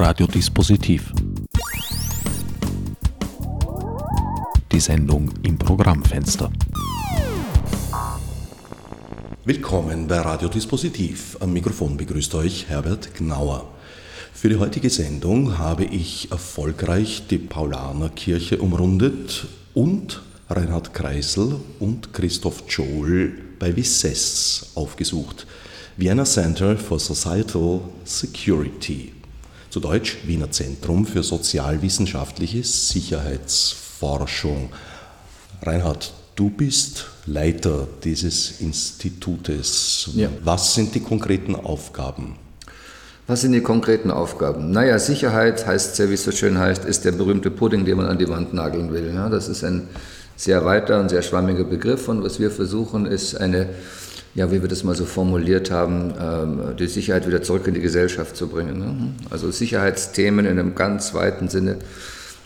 Radiodispositiv. Die Sendung im Programmfenster. Willkommen bei Radiodispositiv. Am Mikrofon begrüßt euch Herbert Gnauer. Für die heutige Sendung habe ich erfolgreich die Paulanerkirche umrundet und Reinhard Kreisel und Christoph Joel bei Visses aufgesucht. Vienna Center for Societal Security. Zu Deutsch Wiener Zentrum für sozialwissenschaftliche Sicherheitsforschung. Reinhard, du bist Leiter dieses Institutes. Ja. Was sind die konkreten Aufgaben? Was sind die konkreten Aufgaben? Naja, Sicherheit heißt ja, wie es so schön heißt, ist der berühmte Pudding, den man an die Wand nageln will. Ja, das ist ein sehr weiter und sehr schwammiger Begriff und was wir versuchen, ist eine, ja, wie wir das mal so formuliert haben, ähm, die Sicherheit wieder zurück in die Gesellschaft zu bringen. Ne? Also Sicherheitsthemen in einem ganz weiten Sinne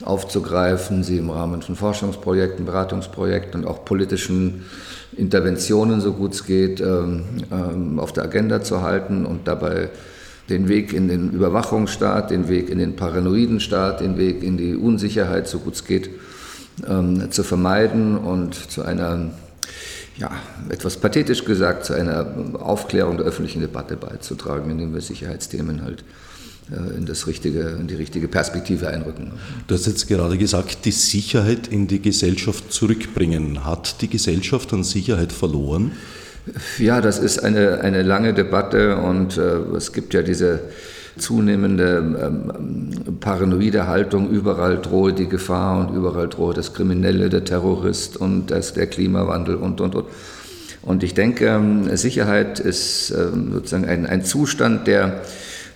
aufzugreifen, sie im Rahmen von Forschungsprojekten, Beratungsprojekten und auch politischen Interventionen, so gut es geht, ähm, ähm, auf der Agenda zu halten und dabei den Weg in den Überwachungsstaat, den Weg in den paranoiden Staat, den Weg in die Unsicherheit, so gut es geht, zu vermeiden und zu einer, ja, etwas pathetisch gesagt, zu einer Aufklärung der öffentlichen Debatte beizutragen, indem wir Sicherheitsthemen halt äh, in, das richtige, in die richtige Perspektive einrücken. Du hast jetzt gerade gesagt, die Sicherheit in die Gesellschaft zurückbringen. Hat die Gesellschaft an Sicherheit verloren? Ja, das ist eine, eine lange Debatte und äh, es gibt ja diese zunehmende ähm, paranoide Haltung, überall drohe die Gefahr und überall drohe das Kriminelle, der Terrorist und das, der Klimawandel und, und, und. Und ich denke, ähm, Sicherheit ist ähm, sozusagen ein, ein Zustand, der,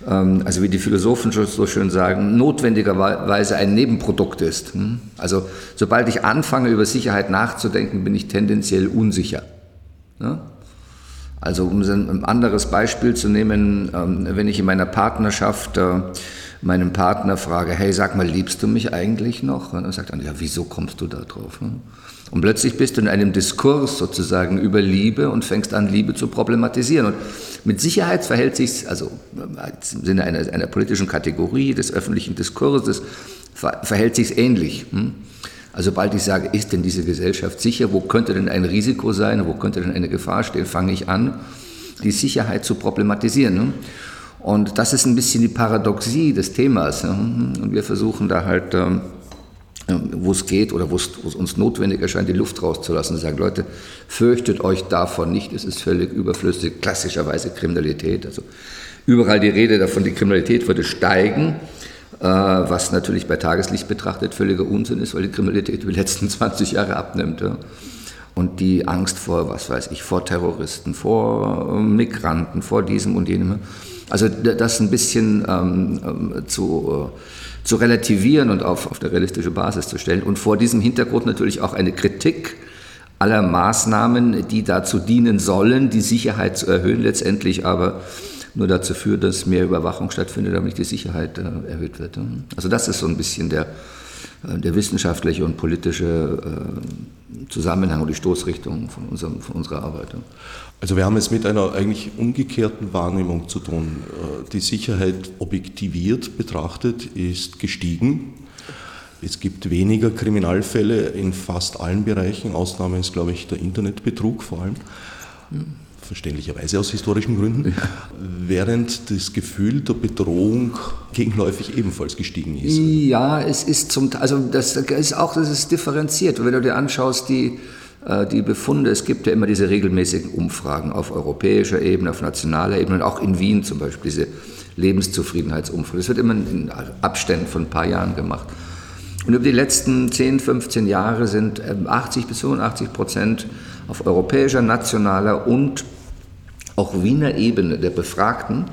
ähm, also wie die Philosophen so schön sagen, notwendigerweise ein Nebenprodukt ist. Hm? Also sobald ich anfange, über Sicherheit nachzudenken, bin ich tendenziell unsicher. Also um ein anderes Beispiel zu nehmen, ähm, wenn ich in meiner Partnerschaft äh, meinen Partner frage, hey, sag mal, liebst du mich eigentlich noch? Und er sagt dann, ja, wieso kommst du da drauf? Ne? Und plötzlich bist du in einem Diskurs sozusagen über Liebe und fängst an, Liebe zu problematisieren. Und mit Sicherheit verhält sich, also im Sinne einer, einer politischen Kategorie des öffentlichen Diskurses, verhält sich ähnlich. Also sobald ich sage, ist denn diese Gesellschaft sicher, wo könnte denn ein Risiko sein, wo könnte denn eine Gefahr stehen, fange ich an, die Sicherheit zu problematisieren. Ne? Und das ist ein bisschen die Paradoxie des Themas. Ne? Und wir versuchen da halt, ähm, wo es geht oder wo es uns notwendig erscheint, die Luft rauszulassen und sagen, Leute, fürchtet euch davon nicht, es ist völlig überflüssig, klassischerweise Kriminalität. Also überall die Rede davon, die Kriminalität würde steigen. Äh, was natürlich bei Tageslicht betrachtet völliger Unsinn ist, weil die Kriminalität über die letzten 20 Jahre abnimmt. Und die Angst vor, was weiß ich, vor Terroristen, vor äh, Migranten, vor diesem und jenem. Also das ein bisschen ähm, ähm, zu, äh, zu relativieren und auf, auf eine realistische Basis zu stellen. Und vor diesem Hintergrund natürlich auch eine Kritik aller Maßnahmen, die dazu dienen sollen, die Sicherheit zu erhöhen, letztendlich aber nur dazu führt, dass mehr Überwachung stattfindet, damit die Sicherheit äh, erhöht wird. Also das ist so ein bisschen der, äh, der wissenschaftliche und politische äh, Zusammenhang und die Stoßrichtung von, unserem, von unserer Arbeit. Also wir haben es mit einer eigentlich umgekehrten Wahrnehmung zu tun. Die Sicherheit objektiviert betrachtet ist gestiegen. Es gibt weniger Kriminalfälle in fast allen Bereichen. Ausnahme ist, glaube ich, der Internetbetrug vor allem. Verständlicherweise aus historischen Gründen, ja. während das Gefühl der Bedrohung gegenläufig ebenfalls gestiegen ist. Ja, es ist zum also das ist auch das ist differenziert. Wenn du dir anschaust, die äh, die Befunde, es gibt ja immer diese regelmäßigen Umfragen auf europäischer Ebene, auf nationaler Ebene und auch in Wien zum Beispiel diese Lebenszufriedenheitsumfrage. Das wird immer in Abständen von ein paar Jahren gemacht. Und über die letzten 10, 15 Jahre sind 80 ähm, bis 85 Prozent auf europäischer, nationaler und auch Wiener Ebene der Befragten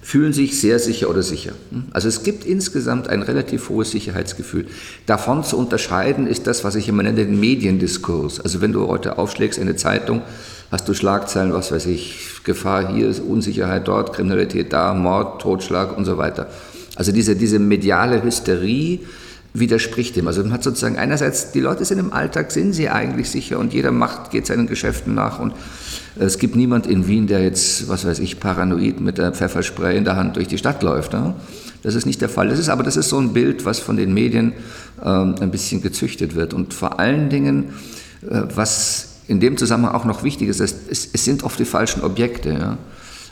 fühlen sich sehr sicher oder sicher. Also es gibt insgesamt ein relativ hohes Sicherheitsgefühl. Davon zu unterscheiden ist das, was ich immer nenne, den Mediendiskurs. Also wenn du heute aufschlägst in eine Zeitung, hast du Schlagzeilen, was weiß ich, Gefahr hier, Unsicherheit dort, Kriminalität da, Mord, Totschlag und so weiter. Also diese, diese mediale Hysterie, widerspricht dem. Also man hat sozusagen einerseits, die Leute sind im Alltag, sind sie eigentlich sicher und jeder macht, geht seinen Geschäften nach und es gibt niemand in Wien, der jetzt, was weiß ich, paranoid mit der Pfefferspray in der Hand durch die Stadt läuft. Ne? Das ist nicht der Fall. Das ist aber das ist so ein Bild, was von den Medien ähm, ein bisschen gezüchtet wird. Und vor allen Dingen, äh, was in dem Zusammenhang auch noch wichtig ist, es, es sind oft die falschen Objekte. Ja?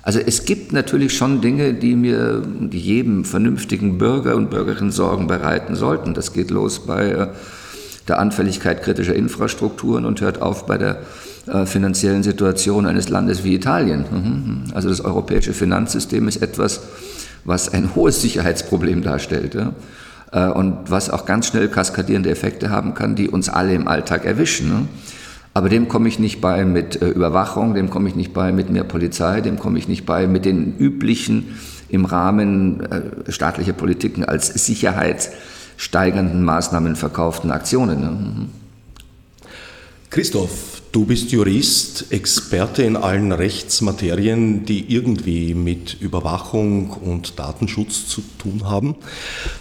Also es gibt natürlich schon Dinge, die mir, die jedem vernünftigen Bürger und Bürgerin Sorgen bereiten sollten. Das geht los bei äh, der Anfälligkeit kritischer Infrastrukturen und hört auf bei der äh, finanziellen Situation eines Landes wie Italien. Mhm. Also das europäische Finanzsystem ist etwas, was ein hohes Sicherheitsproblem darstellt äh, und was auch ganz schnell kaskadierende Effekte haben kann, die uns alle im Alltag erwischen. Aber dem komme ich nicht bei mit Überwachung, dem komme ich nicht bei mit mehr Polizei, dem komme ich nicht bei mit den üblichen im Rahmen staatlicher Politiken als Sicherheits- steigernden Maßnahmen verkauften Aktionen. Ne? Mhm. Christoph, du bist Jurist, Experte in allen Rechtsmaterien, die irgendwie mit Überwachung und Datenschutz zu tun haben.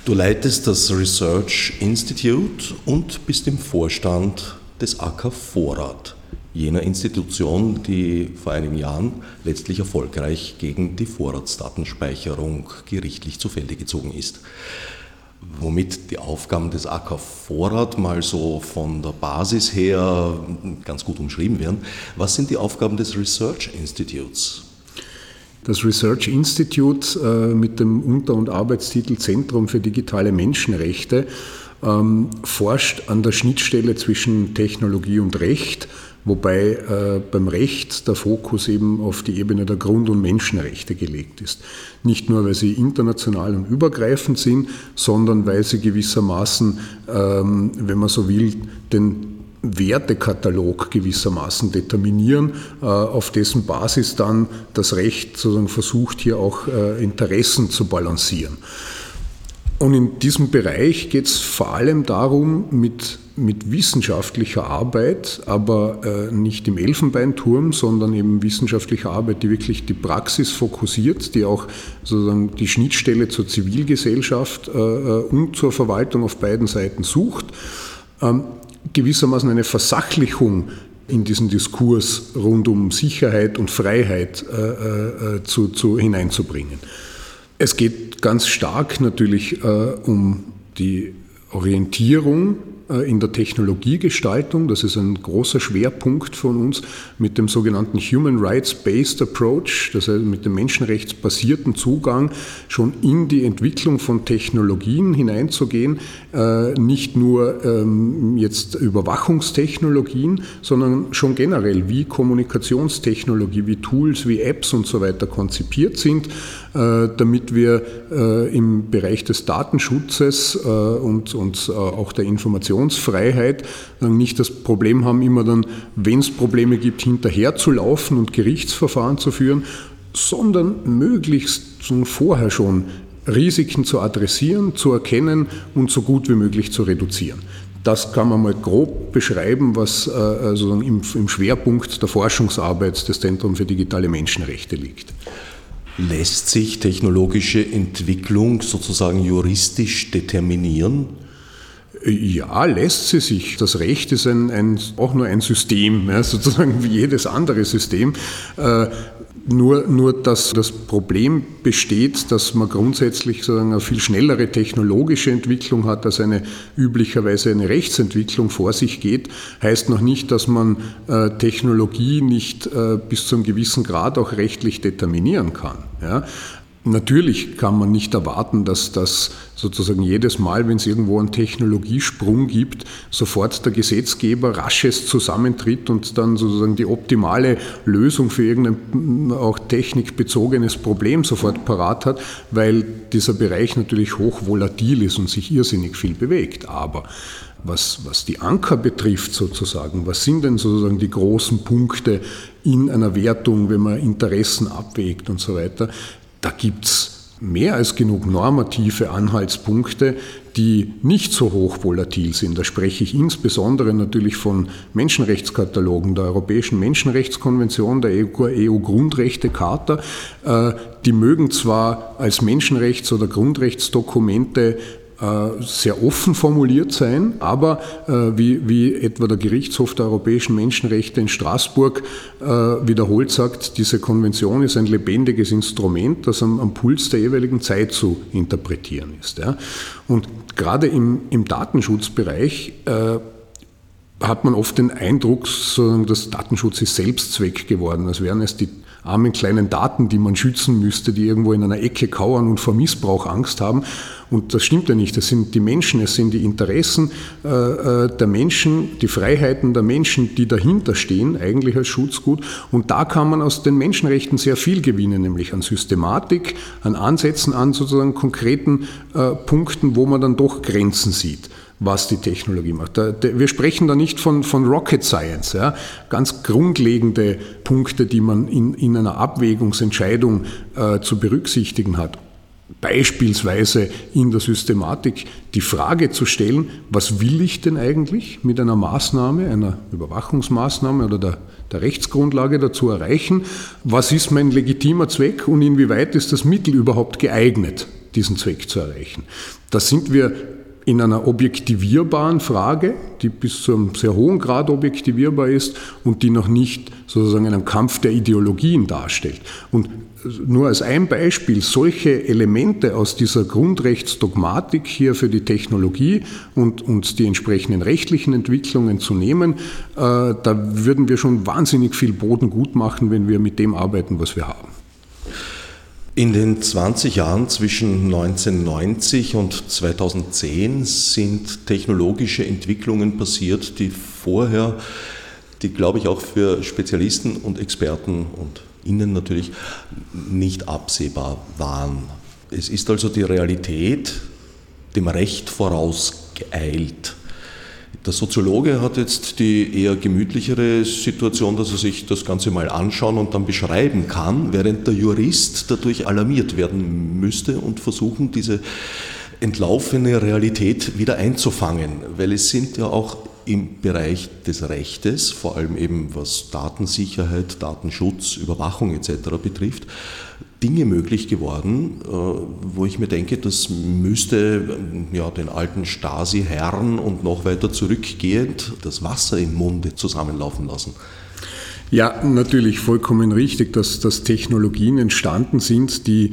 Du leitest das Research Institute und bist im Vorstand des AK Vorrat, jener Institution, die vor einigen Jahren letztlich erfolgreich gegen die Vorratsdatenspeicherung gerichtlich zu Felde gezogen ist womit die Aufgaben des AK Vorrat mal so von der Basis her ganz gut umschrieben werden. Was sind die Aufgaben des Research Institutes? Das Research Institute äh, mit dem Unter- und Arbeitstitel Zentrum für digitale Menschenrechte ähm, forscht an der Schnittstelle zwischen Technologie und Recht wobei äh, beim Recht der Fokus eben auf die Ebene der Grund- und Menschenrechte gelegt ist. Nicht nur, weil sie international und übergreifend sind, sondern weil sie gewissermaßen, ähm, wenn man so will, den Wertekatalog gewissermaßen determinieren, äh, auf dessen Basis dann das Recht sozusagen versucht, hier auch äh, Interessen zu balancieren. Und in diesem Bereich geht es vor allem darum, mit, mit wissenschaftlicher Arbeit, aber äh, nicht im Elfenbeinturm, sondern eben wissenschaftlicher Arbeit, die wirklich die Praxis fokussiert, die auch sozusagen die Schnittstelle zur Zivilgesellschaft äh, äh und zur Verwaltung auf beiden Seiten sucht, ähm, gewissermaßen eine Versachlichung in diesen Diskurs rund um Sicherheit und Freiheit äh, äh, äh zu, zu hineinzubringen. Es geht ganz stark natürlich äh, um die Orientierung äh, in der Technologiegestaltung. Das ist ein großer Schwerpunkt von uns mit dem sogenannten Human Rights Based Approach, das heißt mit dem menschenrechtsbasierten Zugang schon in die Entwicklung von Technologien hineinzugehen, äh, nicht nur ähm, jetzt Überwachungstechnologien, sondern schon generell, wie Kommunikationstechnologie, wie Tools, wie Apps und so weiter konzipiert sind, damit wir im Bereich des Datenschutzes und, und auch der Information Informationsfreiheit nicht das Problem haben, immer dann, wenn es Probleme gibt, hinterher zu laufen und Gerichtsverfahren zu führen, sondern möglichst vorher schon Risiken zu adressieren, zu erkennen und so gut wie möglich zu reduzieren. Das kann man mal grob beschreiben, was äh, im, im Schwerpunkt der Forschungsarbeit des Zentrums für digitale Menschenrechte liegt. Lässt sich technologische Entwicklung sozusagen juristisch determinieren? Ja, lässt sie sich. Das Recht ist ein, ein, auch nur ein System, ja, sozusagen wie jedes andere System. Äh, nur, nur, dass das Problem besteht, dass man grundsätzlich sozusagen eine viel schnellere technologische Entwicklung hat, als eine üblicherweise eine Rechtsentwicklung vor sich geht, heißt noch nicht, dass man äh, Technologie nicht äh, bis zu einem gewissen Grad auch rechtlich determinieren kann. Ja? Natürlich kann man nicht erwarten, dass das sozusagen jedes Mal, wenn es irgendwo einen Technologiesprung gibt, sofort der Gesetzgeber rasches zusammentritt und dann sozusagen die optimale Lösung für irgendein auch technikbezogenes Problem sofort parat hat, weil dieser Bereich natürlich hoch volatil ist und sich irrsinnig viel bewegt. Aber was, was die Anker betrifft sozusagen, was sind denn sozusagen die großen Punkte in einer Wertung, wenn man Interessen abwägt und so weiter, da gibt es mehr als genug normative Anhaltspunkte, die nicht so hoch volatil sind. Da spreche ich insbesondere natürlich von Menschenrechtskatalogen, der Europäischen Menschenrechtskonvention, der EU-Grundrechtecharta. Äh, die mögen zwar als Menschenrechts- oder Grundrechtsdokumente sehr offen formuliert sein, aber äh, wie, wie etwa der Gerichtshof der europäischen Menschenrechte in Straßburg äh, wiederholt sagt, diese Konvention ist ein lebendiges Instrument, das am, am Puls der jeweiligen Zeit zu interpretieren ist. Ja. Und gerade im, im Datenschutzbereich äh, hat man oft den Eindruck, dass Datenschutz ist Selbstzweck geworden, als wären es die armen kleinen Daten, die man schützen müsste, die irgendwo in einer Ecke kauern und vor Missbrauch Angst haben. Und das stimmt ja nicht. Das sind die Menschen, es sind die Interessen äh, äh, der Menschen, die Freiheiten der Menschen, die dahinter stehen, eigentlich als Schutzgut. Und da kann man aus den Menschenrechten sehr viel gewinnen, nämlich an Systematik, an Ansätzen, an sozusagen konkreten äh, Punkten, wo man dann doch Grenzen sieht was die Technologie macht. Wir sprechen da nicht von, von Rocket Science, ja. ganz grundlegende Punkte, die man in, in einer Abwägungsentscheidung äh, zu berücksichtigen hat. Beispielsweise in der Systematik die Frage zu stellen, was will ich denn eigentlich mit einer Maßnahme, einer Überwachungsmaßnahme oder der, der Rechtsgrundlage dazu erreichen? Was ist mein legitimer Zweck und inwieweit ist das Mittel überhaupt geeignet, diesen Zweck zu erreichen? Da sind wir in einer objektivierbaren Frage, die bis zu einem sehr hohen Grad objektivierbar ist und die noch nicht sozusagen einen Kampf der Ideologien darstellt. Und nur als ein Beispiel, solche Elemente aus dieser Grundrechtsdogmatik hier für die Technologie und, und die entsprechenden rechtlichen Entwicklungen zu nehmen, äh, da würden wir schon wahnsinnig viel Boden gut machen, wenn wir mit dem arbeiten, was wir haben. In den 20 Jahren zwischen 1990 und 2010 sind technologische Entwicklungen passiert, die vorher, die glaube ich auch für Spezialisten und Experten und Ihnen natürlich nicht absehbar waren. Es ist also die Realität dem Recht vorausgeeilt. Der Soziologe hat jetzt die eher gemütlichere Situation, dass er sich das Ganze mal anschauen und dann beschreiben kann, während der Jurist dadurch alarmiert werden müsste und versuchen, diese entlaufene Realität wieder einzufangen, weil es sind ja auch im Bereich des Rechtes, vor allem eben was Datensicherheit, Datenschutz, Überwachung etc. betrifft, Dinge möglich geworden, äh, wo ich mir denke, das müsste ja, den alten Stasi-Herren und noch weiter zurückgehend das Wasser im Munde zusammenlaufen lassen. Ja, natürlich vollkommen richtig, dass, dass Technologien entstanden sind, die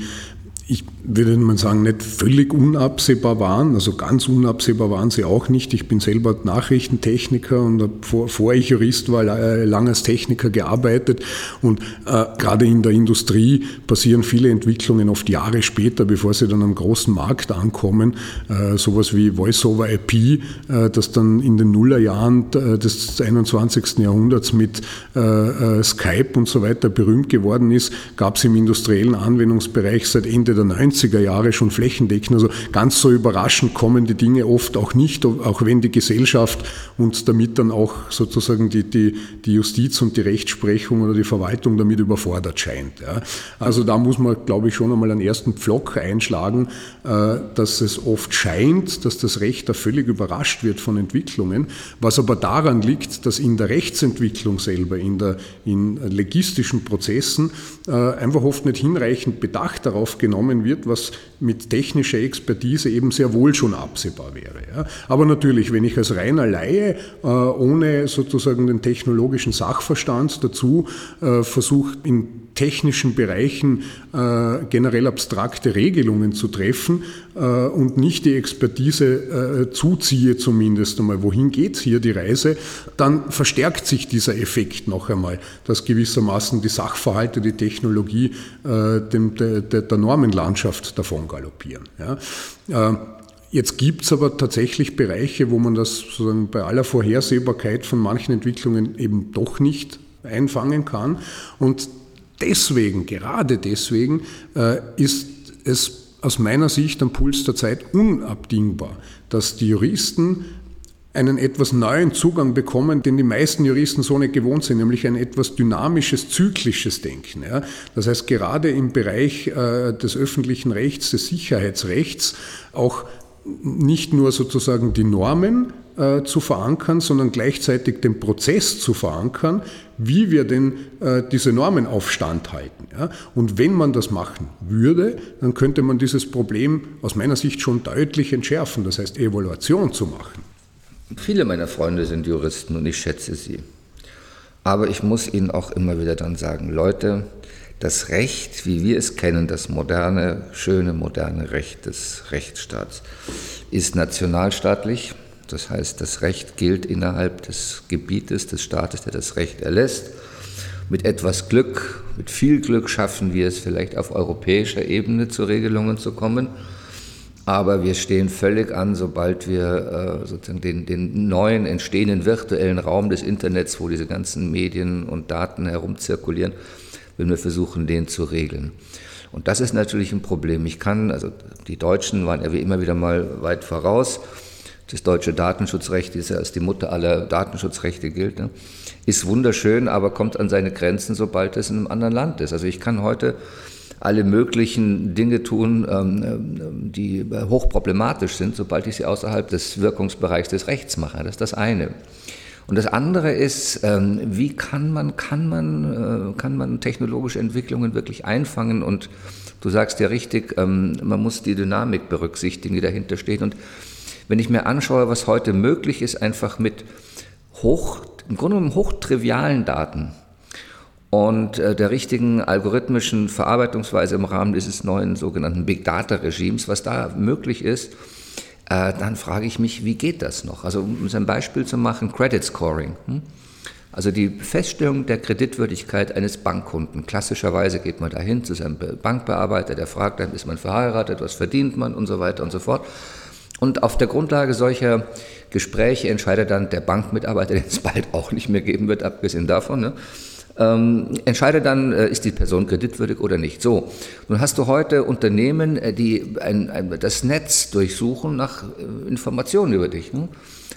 ich würde mal sagen, nicht völlig unabsehbar waren. Also ganz unabsehbar waren sie auch nicht. Ich bin selber Nachrichtentechniker und vor, vor ich Jurist war, äh, lange als Techniker gearbeitet. Und äh, gerade in der Industrie passieren viele Entwicklungen oft Jahre später, bevor sie dann am großen Markt ankommen. Äh, sowas wie Voice-over-IP, äh, das dann in den Nullerjahren äh, des 21. Jahrhunderts mit Skype und so weiter berühmt geworden ist, gab es im industriellen Anwendungsbereich seit Ende der 90 90er Jahre schon flächendeckend. Also ganz so überraschend kommen die Dinge oft auch nicht, auch wenn die Gesellschaft und damit dann auch sozusagen die, die, die Justiz und die Rechtsprechung oder die Verwaltung damit überfordert scheint. Ja. Also da muss man, glaube ich, schon einmal einen ersten Pflock einschlagen, äh, dass es oft scheint, dass das Recht da völlig überrascht wird von Entwicklungen, was aber daran liegt, dass in der Rechtsentwicklung selber, in, der, in legistischen Prozessen äh, einfach oft nicht hinreichend Bedacht darauf genommen wird, was mit technischer Expertise eben sehr wohl schon absehbar wäre. Ja. Aber natürlich, wenn ich als reiner Laie äh, ohne sozusagen den technologischen Sachverstand dazu äh, versuche, in technischen Bereichen äh, generell abstrakte Regelungen zu treffen äh, und nicht die Expertise äh, zuziehe zumindest einmal, wohin geht hier die Reise, dann verstärkt sich dieser Effekt noch einmal, dass gewissermaßen die Sachverhalte, die Technologie äh, dem, der, der Normenlandschaft davon galoppieren. Ja. Äh, Jetzt gibt es aber tatsächlich Bereiche, wo man das sozusagen bei aller Vorhersehbarkeit von manchen Entwicklungen eben doch nicht einfangen kann. Und deswegen, gerade deswegen, äh, ist es aus meiner Sicht am Puls der Zeit unabdingbar, dass die Juristen einen etwas neuen Zugang bekommen, den die meisten Juristen so nicht gewohnt sind, nämlich ein etwas dynamisches, zyklisches Denken. Das heißt, gerade im Bereich äh, des öffentlichen Rechts, des Sicherheitsrechts, auch nicht nur sozusagen die Normen äh, zu verankern, sondern gleichzeitig den Prozess zu verankern, wie wir denn äh, diese Normen auf Stand halten. Ja? Und wenn man das machen würde, dann könnte man dieses Problem aus meiner Sicht schon deutlich entschärfen, das heißt Evaluation zu machen. Viele meiner Freunde sind Juristen und ich schätze sie. Aber ich muss ihnen auch immer wieder dann sagen, Leute, das Recht, wie wir es kennen, das moderne, schöne, moderne Recht des Rechtsstaats, ist nationalstaatlich. Das heißt, das Recht gilt innerhalb des Gebietes des Staates, der das Recht erlässt. Mit etwas Glück, mit viel Glück schaffen wir es vielleicht auf europäischer Ebene zu Regelungen zu kommen. Aber wir stehen völlig an, sobald wir äh, sozusagen den, den, neuen entstehenden virtuellen Raum des Internets, wo diese ganzen Medien und Daten herumzirkulieren, wenn wir versuchen, den zu regeln. Und das ist natürlich ein Problem. Ich kann, also die Deutschen waren ja wie immer wieder mal weit voraus. Das deutsche Datenschutzrecht, das ja als die Mutter aller Datenschutzrechte gilt, ne, ist wunderschön, aber kommt an seine Grenzen, sobald es in einem anderen Land ist. Also ich kann heute alle möglichen Dinge tun, ähm, ähm, die hochproblematisch sind, sobald ich sie außerhalb des Wirkungsbereichs des Rechts mache. Das ist das eine. Und das andere ist, ähm, wie kann man, kann man, äh, kann man technologische Entwicklungen wirklich einfangen? Und du sagst ja richtig, man muss die Dynamik berücksichtigen, die dahinter steht. Und wenn ich mir anschaue, was heute möglich ist, einfach mit hoch, im Grunde genommen hochtrivialen Daten, und äh, der richtigen algorithmischen Verarbeitungsweise im Rahmen dieses neuen sogenannten Big Data Regimes, was da möglich ist, äh, dann frage ich mich, wie geht das noch? Also um ein Beispiel zu machen, Credit Scoring. Hm? Also die Feststellung der Kreditwürdigkeit eines Bankkunden. Klassischerweise geht man dahin zu seinem Bankbearbeiter, der fragt dann, ist man verheiratet, was verdient man und so weiter und so fort. Und auf der Grundlage solcher Gespräche entscheidet dann der Bankmitarbeiter, den es bald auch nicht mehr geben wird, abgesehen davon, ne? ähm, entscheide dann, äh, ist die Person kreditwürdig oder nicht. So, nun hast du heute Unternehmen, äh, die ein, ein, das Netz durchsuchen nach äh, Informationen über dich. Ne?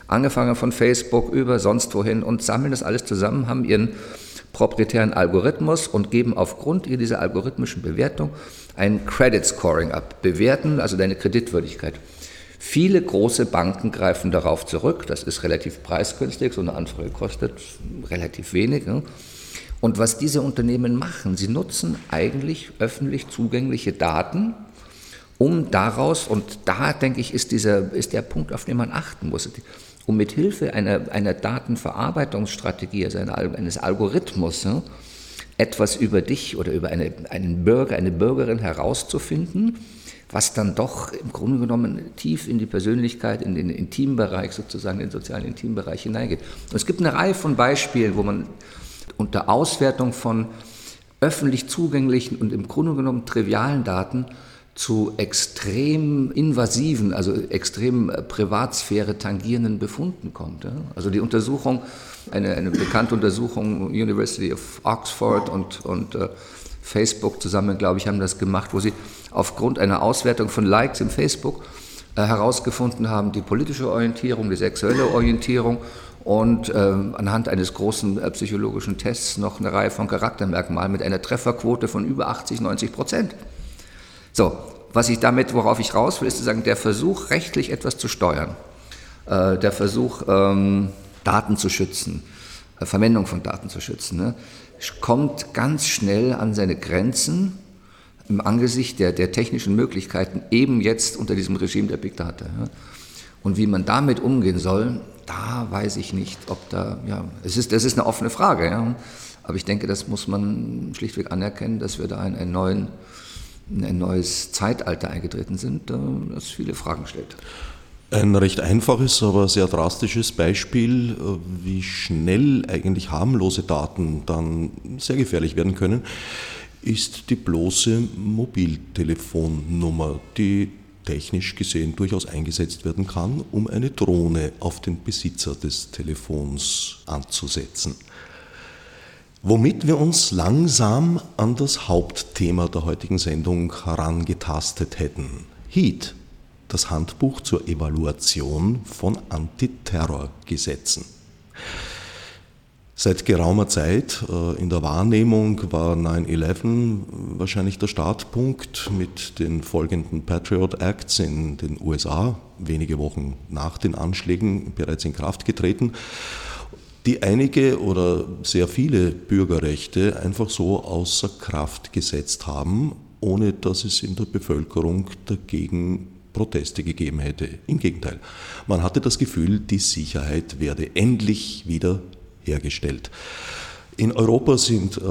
Angefangen von Facebook über sonst wohin und sammeln das alles zusammen, haben ihren proprietären Algorithmus und geben aufgrund dieser algorithmischen Bewertung ein Credit Scoring ab. Bewerten also deine Kreditwürdigkeit. Viele große Banken greifen darauf zurück. Das ist relativ preisgünstig. So eine Anfrage kostet relativ wenig. Ne? Und was diese Unternehmen machen, sie nutzen eigentlich öffentlich zugängliche Daten, um daraus, und da denke ich, ist, dieser, ist der Punkt, auf den man achten muss, um mit Hilfe einer, einer Datenverarbeitungsstrategie, also eines Algorithmus, ja, etwas über dich oder über eine, einen Bürger, eine Bürgerin herauszufinden, was dann doch im Grunde genommen tief in die Persönlichkeit, in den Intimbereich sozusagen, in den sozialen Intimbereich hineingeht. Und es gibt eine Reihe von Beispielen, wo man unter Auswertung von öffentlich zugänglichen und im Grunde genommen trivialen Daten zu extrem invasiven, also extrem äh, Privatsphäre tangierenden Befunden kommt. Also die Untersuchung, eine, eine bekannte Untersuchung, University of Oxford und, und uh, Facebook zusammen, glaube ich, haben das gemacht, wo sie aufgrund einer Auswertung von Likes im Facebook äh, herausgefunden haben, die politische Orientierung, die sexuelle Orientierung und äh, anhand eines großen äh, psychologischen Tests noch eine Reihe von Charaktermerkmalen mit einer Trefferquote von über 80, 90 Prozent. So, was ich damit, worauf ich raus will, ist zu sagen, der Versuch, rechtlich etwas zu steuern, äh, der Versuch, ähm, Daten zu schützen, äh, Verwendung von Daten zu schützen, ne, kommt ganz schnell an seine Grenzen im Angesicht der, der technischen Möglichkeiten, eben jetzt unter diesem Regime der Big Data. Und wie man damit umgehen soll, da weiß ich nicht, ob da, ja, es ist, das ist eine offene Frage, ja. Aber ich denke, das muss man schlichtweg anerkennen, dass wir da in einen neuen, in ein neues Zeitalter eingetreten sind, das viele Fragen stellt. Ein recht einfaches, aber sehr drastisches Beispiel, äh, wie schnell eigentlich harmlose Daten dann sehr gefährlich werden können, ist die bloße Mobiltelefonnummer, die technisch gesehen durchaus eingesetzt werden kann, um eine Drohne auf den Besitzer des Telefons anzusetzen. Womit wir uns langsam an das Hauptthema der heutigen Sendung herangetastet hätten. HEAT, das Handbuch zur Evaluation von Antiterrorgesetzen. Seit geraumer Zeit äh, in der Wahrnehmung war 9-11 wahrscheinlich der Startpunkt mit den folgenden Patriot Acts in den USA, wenige Wochen nach den Anschlägen bereits in Kraft getreten, die einige oder sehr viele Bürgerrechte einfach so außer Kraft gesetzt haben, ohne dass es in der Bevölkerung dagegen Proteste gegeben hätte. Im Gegenteil, man hatte das Gefühl, die Sicherheit werde endlich wieder hergestellt. In Europa sind äh,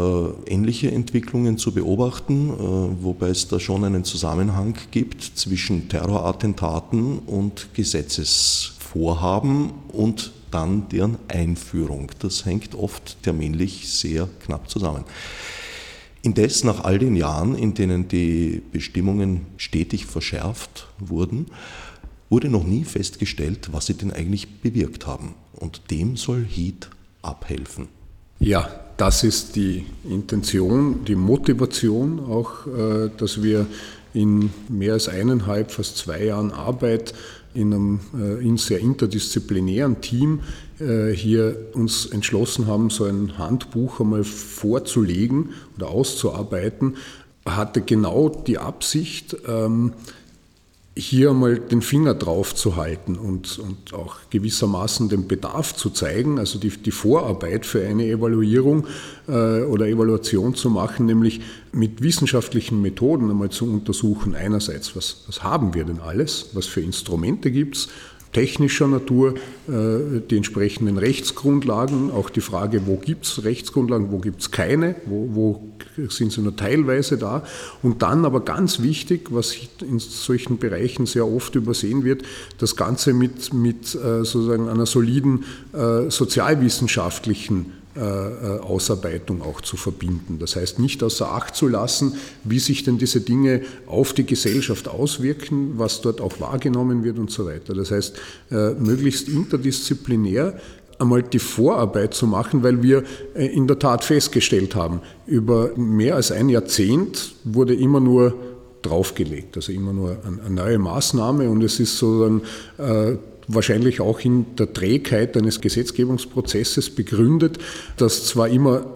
ähnliche Entwicklungen zu beobachten, äh, wobei es da schon einen Zusammenhang gibt zwischen Terrorattentaten und Gesetzesvorhaben und dann deren Einführung. Das hängt oft terminlich sehr knapp zusammen. Indes, nach all den Jahren, in denen die Bestimmungen stetig verschärft wurden, wurde noch nie festgestellt, was sie denn eigentlich bewirkt haben. Und dem soll HEAT abhelfen. Ja, das ist die Intention, die Motivation auch, äh, dass wir in mehr als eineinhalb, fast zwei Jahren Arbeit in einem äh, in sehr interdisziplinären Team hier uns entschlossen haben, so ein Handbuch einmal vorzulegen oder auszuarbeiten, hatte genau die Absicht, ähm, hier einmal den Finger drauf zu halten und, und auch gewissermaßen den Bedarf zu zeigen, also die, die Vorarbeit für eine Evaluierung äh, oder Evaluation zu machen, nämlich mit wissenschaftlichen Methoden einmal zu untersuchen, einerseits, was, was haben wir denn alles, was für Instrumente gibt es, technischer Natur, äh, die entsprechenden Rechtsgrundlagen, auch die Frage, wo gibt es Rechtsgrundlagen, wo gibt es keine, wo, wo, sind sie nur teilweise da. Und dann aber ganz wichtig, was in solchen Bereichen sehr oft übersehen wird, das Ganze mit, mit äh, sozusagen einer soliden äh, sozialwissenschaftlichen Ausarbeitung auch zu verbinden. Das heißt, nicht außer Acht zu lassen, wie sich denn diese Dinge auf die Gesellschaft auswirken, was dort auch wahrgenommen wird und so weiter. Das heißt, äh, möglichst interdisziplinär einmal die Vorarbeit zu machen, weil wir in der Tat festgestellt haben, über mehr als ein Jahrzehnt wurde immer nur draufgelegt, also immer nur eine neue Maßnahme und es ist sozusagen wahrscheinlich auch in der Trägheit eines Gesetzgebungsprozesses begründet, dass zwar immer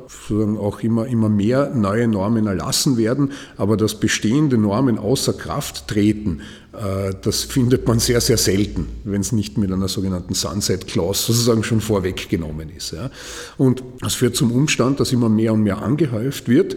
auch immer, immer mehr neue Normen erlassen werden, aber dass bestehende Normen außer Kraft treten, äh, das findet man sehr, sehr selten, wenn es nicht mit einer sogenannten Sunset Clause sozusagen schon vorweggenommen ist. Und das führt zum Umstand, dass immer mehr und mehr angehäuft wird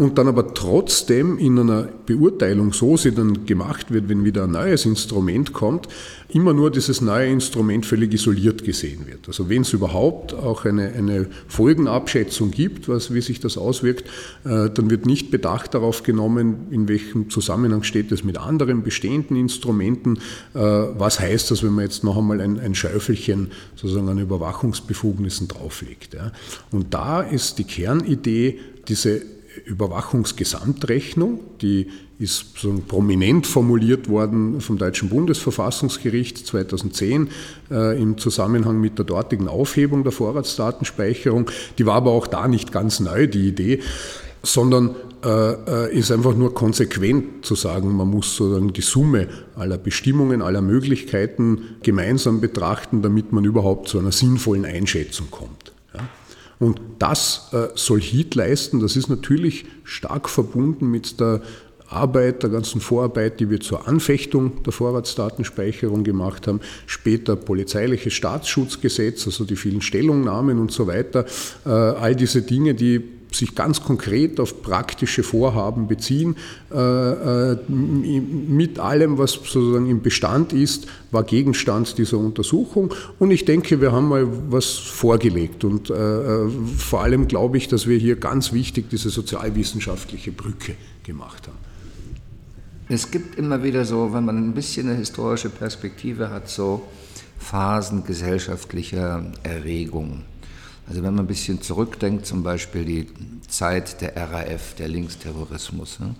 und dann aber trotzdem in einer Beurteilung, so sie dann gemacht wird, wenn wieder ein neues Instrument kommt, immer nur dieses neue Instrument völlig isoliert gesehen wird. Also wenn es überhaupt auch eine, eine Folgenabschätzung gibt, was, wie sich das auswirkt, äh, dann wird nicht Bedacht darauf genommen, in welchem Zusammenhang steht es mit anderen bestehenden Instrumenten. Äh, was heißt das, wenn man jetzt noch einmal ein, ein Schäufelchen sozusagen an Überwachungsbefugnissen drauflegt? Ja? Und da ist die Kernidee, diese Überwachungsgesamtrechnung, die ist so prominent formuliert worden vom Deutschen Bundesverfassungsgericht 2010 äh, im Zusammenhang mit der dortigen Aufhebung der Vorratsdatenspeicherung. Die war aber auch da nicht ganz neu, die Idee, sondern äh, äh ist einfach nur konsequent zu sagen, man muss sozusagen die Summe aller Bestimmungen, aller Möglichkeiten gemeinsam betrachten, damit man überhaupt zu einer sinnvollen Einschätzung kommt. Und das äh, soll HEAT leisten. Das ist natürlich stark verbunden mit der Arbeit, der ganzen Vorarbeit, die wir zur Anfechtung der Vorratsdatenspeicherung gemacht haben, später polizeiliches Staatsschutzgesetz, also die vielen Stellungnahmen und so weiter, äh, all diese Dinge, die sich ganz konkret auf praktische Vorhaben beziehen. Äh, äh, mit allem, was sozusagen im Bestand ist, war Gegenstand dieser Untersuchung. Und ich denke, wir haben mal was vorgelegt. Und äh, vor allem glaube ich, dass wir hier ganz wichtig diese sozialwissenschaftliche Brücke gemacht haben. Es gibt immer wieder so, wenn man ein bisschen eine historische Perspektive hat, so Phasen gesellschaftlicher Erregung. Also wenn man ein bisschen zurückdenkt, zum Beispiel die Zeit der RAF, der Linksterrorismus, ne?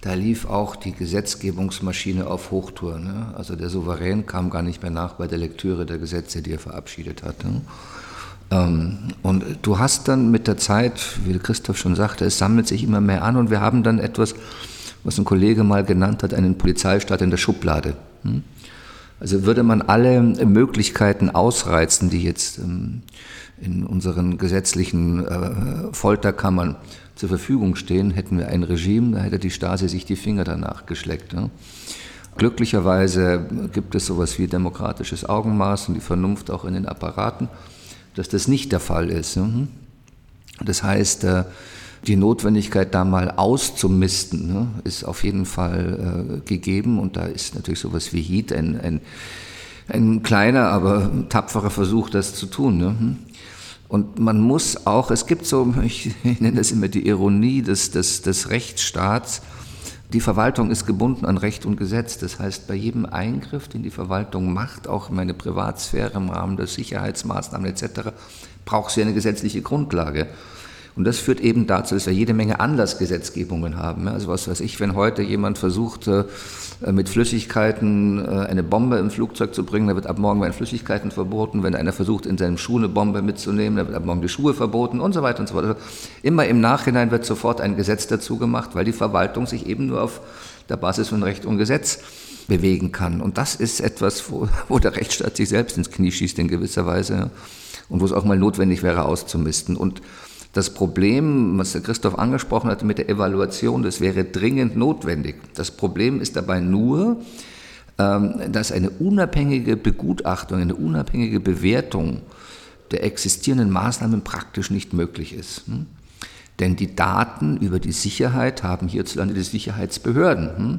da lief auch die Gesetzgebungsmaschine auf Hochtour. Ne? Also der Souverän kam gar nicht mehr nach bei der Lektüre der Gesetze, die er verabschiedet hat. Ne? Ähm, und du hast dann mit der Zeit, wie Christoph schon sagte, es sammelt sich immer mehr an und wir haben dann etwas, was ein Kollege mal genannt hat, einen Polizeistaat in der Schublade. Hm? Also würde man alle Möglichkeiten ausreizen, die jetzt ähm, in unseren gesetzlichen äh, Folterkammern zur Verfügung stehen, hätten wir ein Regime, da hätte die Stasi sich die Finger danach geschleckt. Ja. Glücklicherweise gibt es sowas wie demokratisches Augenmaß und die Vernunft auch in den Apparaten, dass das nicht der Fall ist. Ja. Das heißt, äh, die Notwendigkeit, da mal auszumisten, ne, ist auf jeden Fall äh, gegeben. Und da ist natürlich sowas wie Heat ein, ein, ein kleiner, aber tapferer Versuch, das zu tun. Ne? Und man muss auch, es gibt so, ich nenne das immer die Ironie des, des, des Rechtsstaats, die Verwaltung ist gebunden an Recht und Gesetz. Das heißt, bei jedem Eingriff, den die Verwaltung macht, auch in meine Privatsphäre im Rahmen der Sicherheitsmaßnahmen etc., braucht sie eine gesetzliche Grundlage. Und das führt eben dazu, dass wir jede Menge Anlassgesetzgebungen haben. Also was weiß ich, wenn heute jemand versucht, äh, mit Flüssigkeiten äh, eine Bombe im Flugzeug zu bringen, dann wird ab morgen werden Flüssigkeiten verboten. Wenn einer versucht, in seinem Schuh eine Bombe mitzunehmen, dann wird ab morgen die Schuhe verboten und so weiter und so fort. Also immer im Nachhinein wird sofort ein Gesetz dazu gemacht, weil die Verwaltung sich eben nur auf der Basis von Recht und Gesetz bewegen kann. Und das ist etwas, wo, wo der Rechtsstaat sich selbst ins Knie schießt in gewisser Weise und wo es auch mal notwendig wäre, auszumisten. Und das Problem, was der Christoph angesprochen hatte mit der Evaluation, das wäre dringend notwendig. Das Problem ist dabei nur, ähm, dass eine unabhängige Begutachtung, eine unabhängige Bewertung der existierenden Maßnahmen praktisch nicht möglich ist. Hm? Denn die Daten über die Sicherheit haben hierzulande die Sicherheitsbehörden.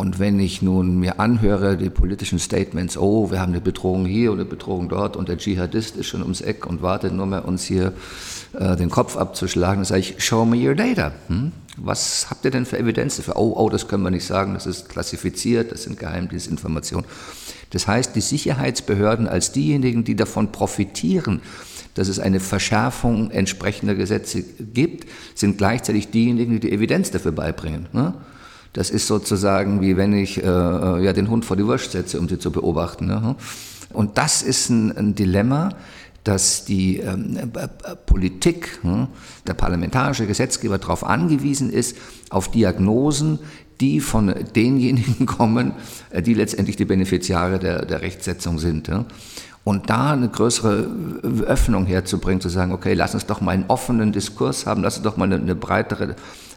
Und wenn ich nun mir anhöre, die politischen Statements, oh, wir haben eine Bedrohung hier und eine Bedrohung dort und der Dschihadist ist schon ums Eck und wartet nur mehr, uns hier äh, den Kopf abzuschlagen, dann sage ich, show me your data. Hm? Was habt ihr denn für Evidenz dafür? Oh, oh, das können wir nicht sagen, das ist klassifiziert, das sind Geheimdienstinformationen. Das heißt, die Sicherheitsbehörden als diejenigen, die davon profitieren, dass es eine Verschärfung entsprechender Gesetze gibt, sind gleichzeitig diejenigen, die die Evidenz dafür beibringen. Ne? Das ist sozusagen wie wenn ich äh, äh, ja, den Hund vor die Wurst setze, um sie zu beobachten. Ne? Und das ist ein, ein Dilemma, dass die ähm, äh, Politik, hm, der parlamentarische Gesetzgeber darauf angewiesen ist, auf Diagnosen, die von denjenigen kommen, äh, die letztendlich die Beneficiare der, der Rechtsetzung sind. Ja? Und da eine größere Öffnung herzubringen, zu sagen, okay, lass uns doch mal einen offenen Diskurs haben, lass uns doch mal eine, eine breitere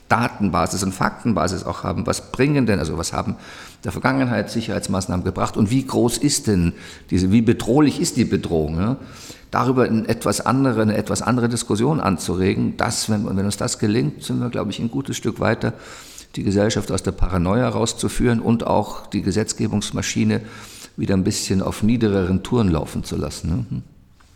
Datenbasis und Faktenbasis auch haben. Was bringen denn, also was haben der Vergangenheit Sicherheitsmaßnahmen gebracht und wie groß ist denn diese, wie bedrohlich ist die Bedrohung? Ja? Darüber eine etwas andere, eine etwas andere Diskussion anzuregen, das, wenn, wenn uns das gelingt, sind wir, glaube ich, ein gutes Stück weiter, die Gesellschaft aus der Paranoia rauszuführen und auch die Gesetzgebungsmaschine wieder ein bisschen auf niedereren Touren laufen zu lassen. Ne?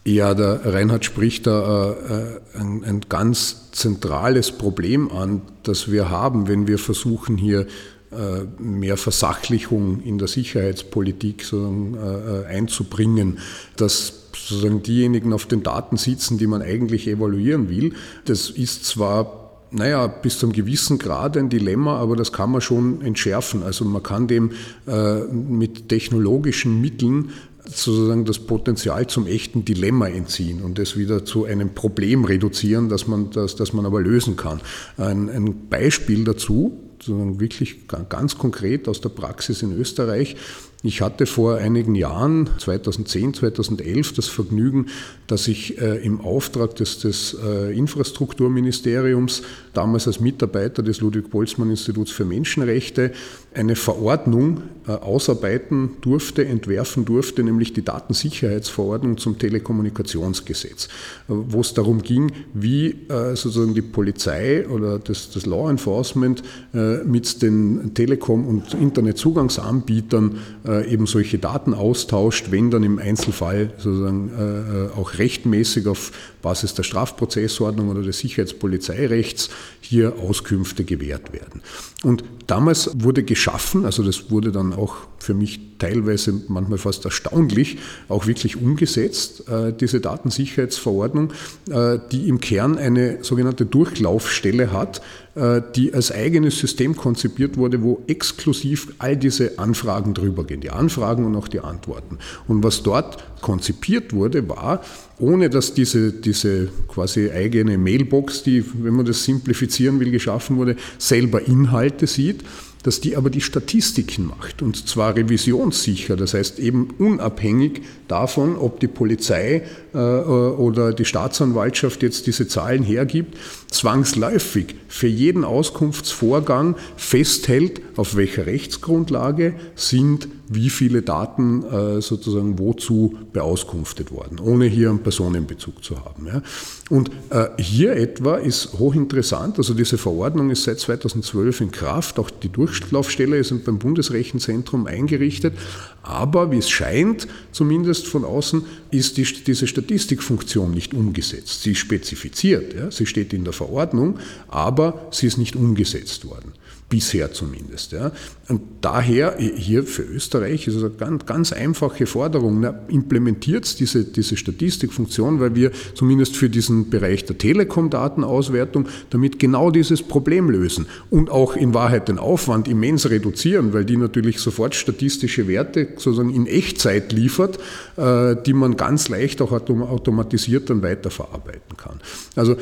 Ja, der Reinhard spricht da äh, ein, ein, ganz zentrales Problem an, das wir haben, wenn wir versuchen, hier äh, mehr Versachlichung in der Sicherheitspolitik äh, einzubringen, dass sozusagen diejenigen auf den Daten sitzen, die man eigentlich evaluieren will. Das ist zwar naja, bis zu einem gewissen Grad ein Dilemma, aber das kann man schon entschärfen. Also man kann dem äh, mit technologischen Mitteln sozusagen das Potenzial zum echten Dilemma entziehen und es wieder zu einem Problem reduzieren, das man, das, das man aber lösen kann. Ein, ein Beispiel dazu, sozusagen wirklich ganz konkret aus der Praxis in Österreich, ich hatte vor einigen Jahren, 2010, 2011, das Vergnügen, dass ich äh, im Auftrag des, des äh, Infrastrukturministeriums, damals als Mitarbeiter des Ludwig-Boltzmann-Instituts für Menschenrechte, eine Verordnung äh, ausarbeiten durfte, entwerfen durfte, nämlich die Datensicherheitsverordnung zum Telekommunikationsgesetz, äh, wo es darum ging, wie äh, sozusagen die Polizei oder das, das Law Enforcement äh, mit den Telekom- und Internetzugangsanbietern eben solche Daten austauscht, wenn dann im Einzelfall sozusagen äh, auch rechtmäßig auf Basis der Strafprozessordnung oder des Sicherheitspolizeirechts hier Auskünfte gewährt werden. Und damals wurde geschaffen, also das wurde dann auch für mich teilweise manchmal fast erstaunlich, auch wirklich umgesetzt, äh, diese Datensicherheitsverordnung, äh, die im Kern eine sogenannte Durchlaufstelle hat, äh, die als eigenes System konzipiert wurde, wo exklusiv all diese Anfragen drüber gehen, die Anfragen und auch die Antworten. Und was dort konzipiert wurde, war, ohne dass diese, diese quasi eigene Mailbox, die, wenn man das simplifizieren will, geschaffen wurde, selber Inhalte sieht, dass die aber die Statistiken macht und zwar revisionssicher, das heißt eben unabhängig davon, ob die Polizei äh, oder die Staatsanwaltschaft jetzt diese Zahlen hergibt, zwangsläufig für jeden Auskunftsvorgang festhält, auf welcher Rechtsgrundlage sind wie viele Daten äh, sozusagen wozu beauskunftet worden, ohne hier einen Personenbezug zu haben. Und äh, hier etwa ist hochinteressant, also diese Verordnung ist seit 2012 in Kraft, auch die Durchlaufstelle ist beim Bundesrechenzentrum eingerichtet, aber wie es scheint, zumindest von außen, ist die, diese Statistikfunktion nicht umgesetzt. Sie ist spezifiziert, ja, sie steht in der Verordnung, aber sie ist nicht umgesetzt worden bisher zumindest. Ja. Und daher hier für Österreich ist es eine ganz, ganz einfache Forderung, na, implementiert diese, diese Statistikfunktion, weil wir zumindest für diesen Bereich der Telekom-Datenauswertung damit genau dieses Problem lösen und auch in Wahrheit den Aufwand immens reduzieren, weil die natürlich sofort statistische Werte sozusagen in Echtzeit liefert, äh, die man ganz leicht auch automatisiert dann weiterverarbeiten kann. Also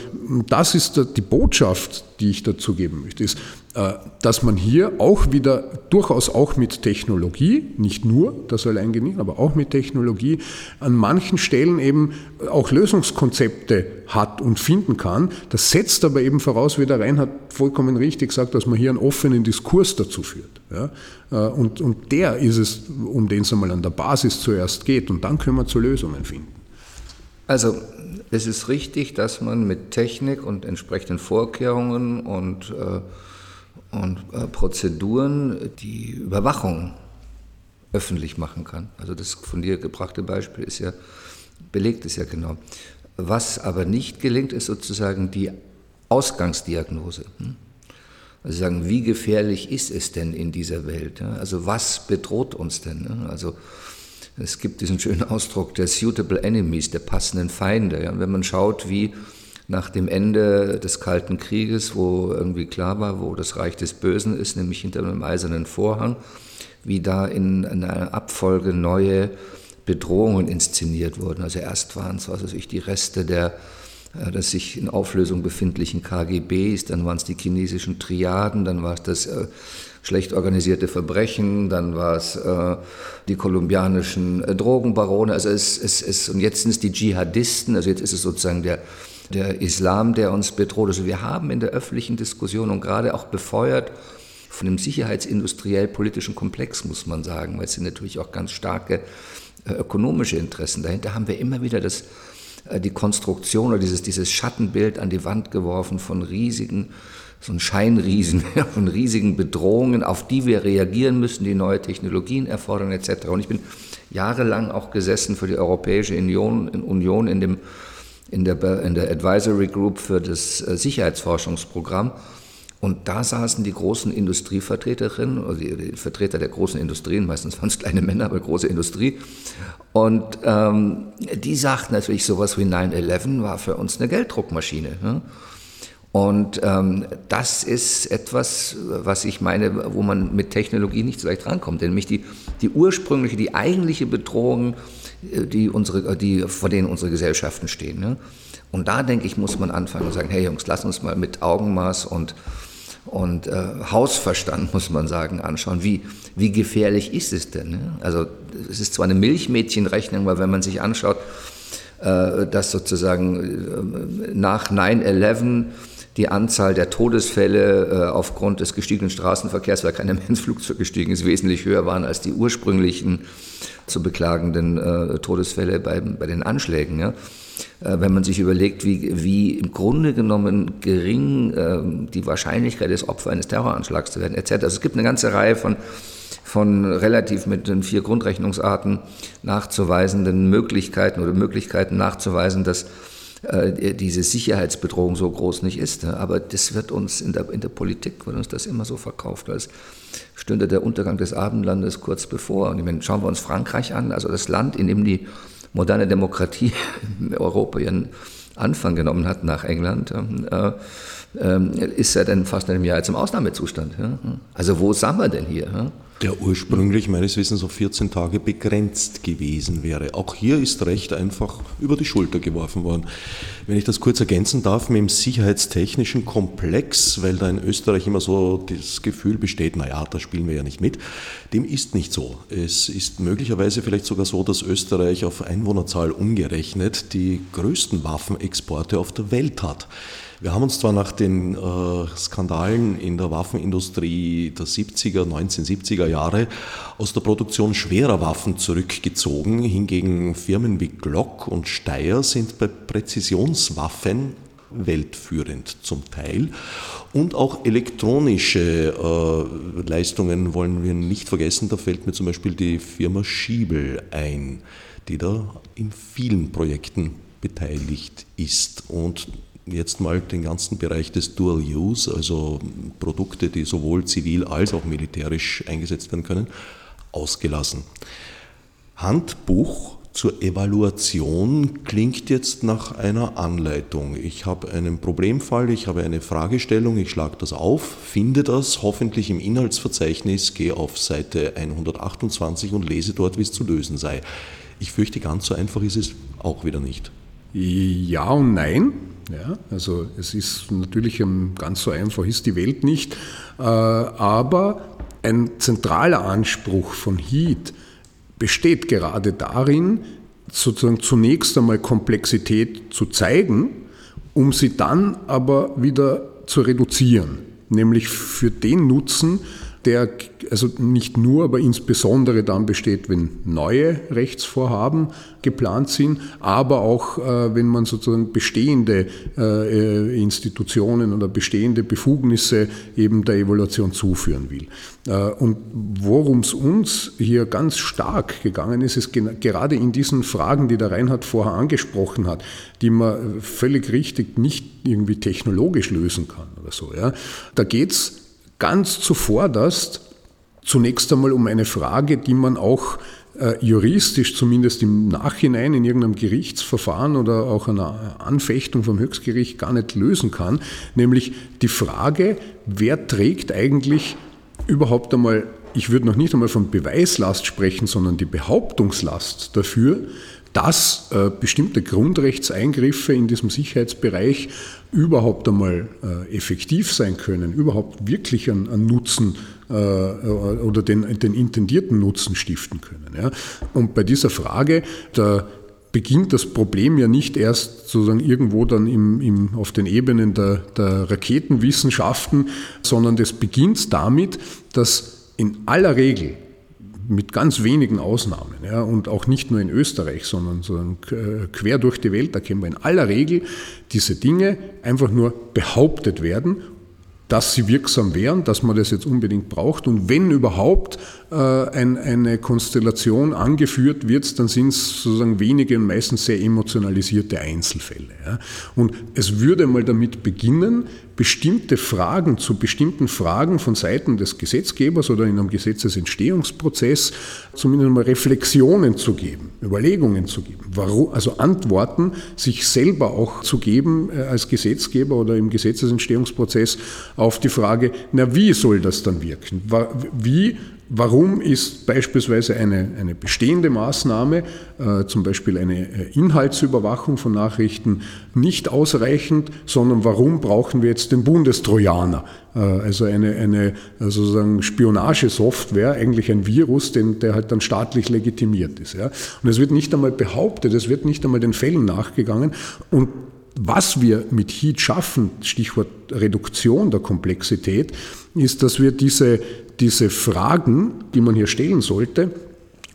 das ist die Botschaft, die ich dazu geben möchte, ist, dass man hier auch wieder durchaus auch mit Technologie, nicht nur das allein genügt, aber auch mit Technologie an manchen Stellen eben auch Lösungskonzepte hat und finden kann. Das setzt aber eben voraus, wie der Reinhard vollkommen richtig sagt, dass man hier einen offenen Diskurs dazu führt. Ja? Äh, und, und der ist es, um den es einmal an der Basis zuerst geht. Und dann können wir zu Lösungen finden. Also es ist richtig, dass man mit Technik und entsprechenden Vorkehrungen und, äh, und äh, Prozeduren die Überwachung öffentlich machen kann. Also das von dir gebrachte Beispiel ist ja, belegt es ja genau. Was aber nicht gelingt, ist sozusagen die Ausgangsdiagnose. Hm? Also sagen, wie gefährlich ist es denn in dieser Welt? Also was bedroht uns denn? Also es gibt diesen schönen Ausdruck der suitable enemies, der passenden Feinde. Wenn man schaut, wie nach dem Ende des Kalten Krieges, wo irgendwie klar war, wo das Reich des Bösen ist, nämlich hinter einem eisernen Vorhang, wie da in einer Abfolge neue Bedrohungen inszeniert wurden. Also erst waren es, was weiß ich, die Reste der äh, des sich in Auflösung befindlichen KGBs, dann waren es die chinesischen Triaden, dann war es das äh, schlecht organisierte Verbrechen, dann war es äh, die kolumbianischen äh, Drogenbarone, also es, es, es, und jetzt sind es die Dschihadisten, also jetzt ist es sozusagen der, der Islam, der uns bedroht. Also wir haben in der öffentlichen Diskussion und gerade auch befeuert von dem sicherheitsindustriell-politischen Komplex, muss man sagen, weil es sind natürlich auch ganz starke äh, ökonomische Interessen dahinter, haben wir immer wieder das, äh, die Konstruktion oder dieses, dieses Schattenbild an die Wand geworfen von riesigen so ein Scheinriesen von riesigen Bedrohungen, auf die wir reagieren müssen, die neue Technologien erfordern etc. Und ich bin jahrelang auch gesessen für die Europäische Union, Union in, dem, in, der, in der Advisory Group für das äh, Sicherheitsforschungsprogramm. Und da saßen die großen Industrievertreterinnen, oder die, Vertreter der großen Industrien, meistens waren es kleine Männer, aber große Industrie. Und ähm, die sagten natürlich, sowas wie 9-11 war für uns eine Gelddruckmaschine. Ne? Und ähm, das ist etwas, was ich meine, wo man mit Technologie nicht so leicht rankommt. Nämlich die, die ursprüngliche, die eigentliche Bedrohung, die unsere, die, vor denen unsere Gesellschaften stehen. Ne? Und da, denke ich, muss man anfangen und sagen, hey Jungs, lass uns mal mit Augenmaß und, und äh, Hausverstand, muss man sagen, anschauen, wie, wie gefährlich ist es denn? Ne? Also es ist zwar eine Milchmädchenrechnung, aber wenn man sich anschaut, äh, dass sozusagen äh, nach 9-11 die Anzahl der Todesfälle äh, aufgrund des gestiegenen Straßenverkehrs, weil mehr ins Flugzeug gestiegen ist, wesentlich höher waren als die ursprünglichen zu beklagenden äh, Todesfälle bei, bei den Anschlägen. Ja? Äh, wenn man sich überlegt, wie, wie im Grunde genommen gering äh, die Wahrscheinlichkeit ist, Opfer eines Terroranschlags zu werden, etc. Also es gibt eine ganze Reihe von von relativ mit den vier Grundrechnungsarten nachzuweisenden Möglichkeiten oder Möglichkeiten nachzuweisen, dass äh, diese Sicherheitsbedrohung so groß nicht ist. Ne? Aber das wird uns in der, in der Politik, wird uns das immer so verkauft, als stünde der Untergang des Abendlandes kurz bevor. Und ich meine, schauen wir uns Frankreich an, also das Land, in dem die moderne Demokratie in Europa ihren Anfang genommen hat nach England, äh, äh, ist ja dann fast in einem Jahr jetzt im Ausnahmezustand. Ja? Also wo sind wir denn hier? Ja? Der ursprünglich meines Wissens auf 14 Tage begrenzt gewesen wäre. Auch hier ist Recht einfach über die Schulter geworfen worden. Wenn ich das kurz ergänzen darf, mit dem sicherheitstechnischen Komplex, weil da in Österreich immer so das Gefühl besteht, naja, da spielen wir ja nicht mit, dem ist nicht so. Es ist möglicherweise vielleicht sogar so, dass Österreich auf Einwohnerzahl umgerechnet die größten Waffenexporte auf der Welt hat. Wir haben uns zwar nach den äh, Skandalen in der Waffenindustrie der 70er, 1970er Jahre aus der Produktion schwerer Waffen zurückgezogen, hingegen Firmen wie Glock und Steyr sind bei Präzisionswaffen weltführend zum Teil. Und auch elektronische äh, Leistungen wollen wir nicht vergessen. Da fällt mir zum Beispiel die Firma Schiebel ein, die da in vielen Projekten beteiligt ist. Und jetzt mal den ganzen Bereich des Dual Use, also Produkte, die sowohl zivil als auch militärisch eingesetzt werden können, ausgelassen. Handbuch zur Evaluation klingt jetzt nach einer Anleitung. Ich habe einen Problemfall, ich habe eine Fragestellung, ich schlage das auf, finde das hoffentlich im Inhaltsverzeichnis, gehe auf Seite 128 und lese dort, wie es zu lösen sei. Ich fürchte, ganz so einfach ist es auch wieder nicht. Ja und nein. Ja, also es ist natürlich ganz so einfach ist die Welt nicht, äh, aber ein zentraler Anspruch von HEAT besteht gerade darin, sozusagen zunächst einmal Komplexität zu zeigen, um sie dann aber wieder zu reduzieren, nämlich für den Nutzen, der also nicht nur, aber insbesondere dann besteht, wenn neue Rechtsvorhaben geplant sind, aber auch äh, wenn man sozusagen bestehende äh, Institutionen oder bestehende Befugnisse eben der Evaluation zuführen will. Äh, und worum es uns hier ganz stark gegangen ist, ist gerade in diesen Fragen, die der Reinhard vorher angesprochen hat, die man völlig richtig nicht irgendwie technologisch lösen kann oder so. Ja. Da geht es ganz zuvorderst zunächst einmal um eine Frage, die man auch äh, juristisch zumindest im Nachhinein in irgendeinem Gerichtsverfahren oder auch einer Anfechtung vom Höchstgericht gar nicht lösen kann, nämlich die Frage, wer trägt eigentlich überhaupt einmal, ich würde noch nicht einmal von Beweislast sprechen, sondern die Behauptungslast dafür, dass äh, bestimmte Grundrechtseingriffe in diesem Sicherheitsbereich überhaupt einmal äh, effektiv sein können, überhaupt wirklich einen, Nutzen äh, oder den, den, intendierten Nutzen stiften können. Ja. Und bei dieser Frage, da beginnt das Problem ja nicht erst sozusagen irgendwo dann im, im, auf den Ebenen der, der Raketenwissenschaften, sondern das beginnt damit, dass in aller Regel mit ganz wenigen Ausnahmen ja, und auch nicht nur in Österreich, sondern, sondern quer durch die Welt, da kennen wir in aller Regel diese Dinge einfach nur behauptet werden dass sie wirksam wären, dass man das jetzt unbedingt braucht. Und wenn überhaupt ein, eine Konstellation angeführt wird, dann sind es sozusagen wenige und meistens sehr emotionalisierte Einzelfälle. Ja. Und es würde mal damit beginnen, bestimmte Fragen zu bestimmten Fragen von Seiten des Gesetzgebers oder in einem Gesetzesentstehungsprozess zumindest mal Reflexionen zu geben, Überlegungen zu geben, warum, also Antworten sich selber auch zu geben äh, als Gesetzgeber oder im Gesetzesentstehungsprozess auf die Frage, na wie soll das dann wirken? Wie Warum ist beispielsweise eine, eine bestehende Maßnahme, äh, zum Beispiel eine äh, Inhaltsüberwachung von Nachrichten, nicht ausreichend, sondern warum brauchen wir jetzt den Bundestrojaner? Äh, also eine, eine also sozusagen Spionagesoftware, eigentlich ein Virus, den, der halt dann staatlich legitimiert ist. Ja? Und es wird nicht einmal behauptet, es wird nicht einmal den Fällen nachgegangen. Und was wir mit HEAT schaffen, Stichwort Reduktion der Komplexität, ist, dass wir diese, diese Fragen, die man hier stellen sollte,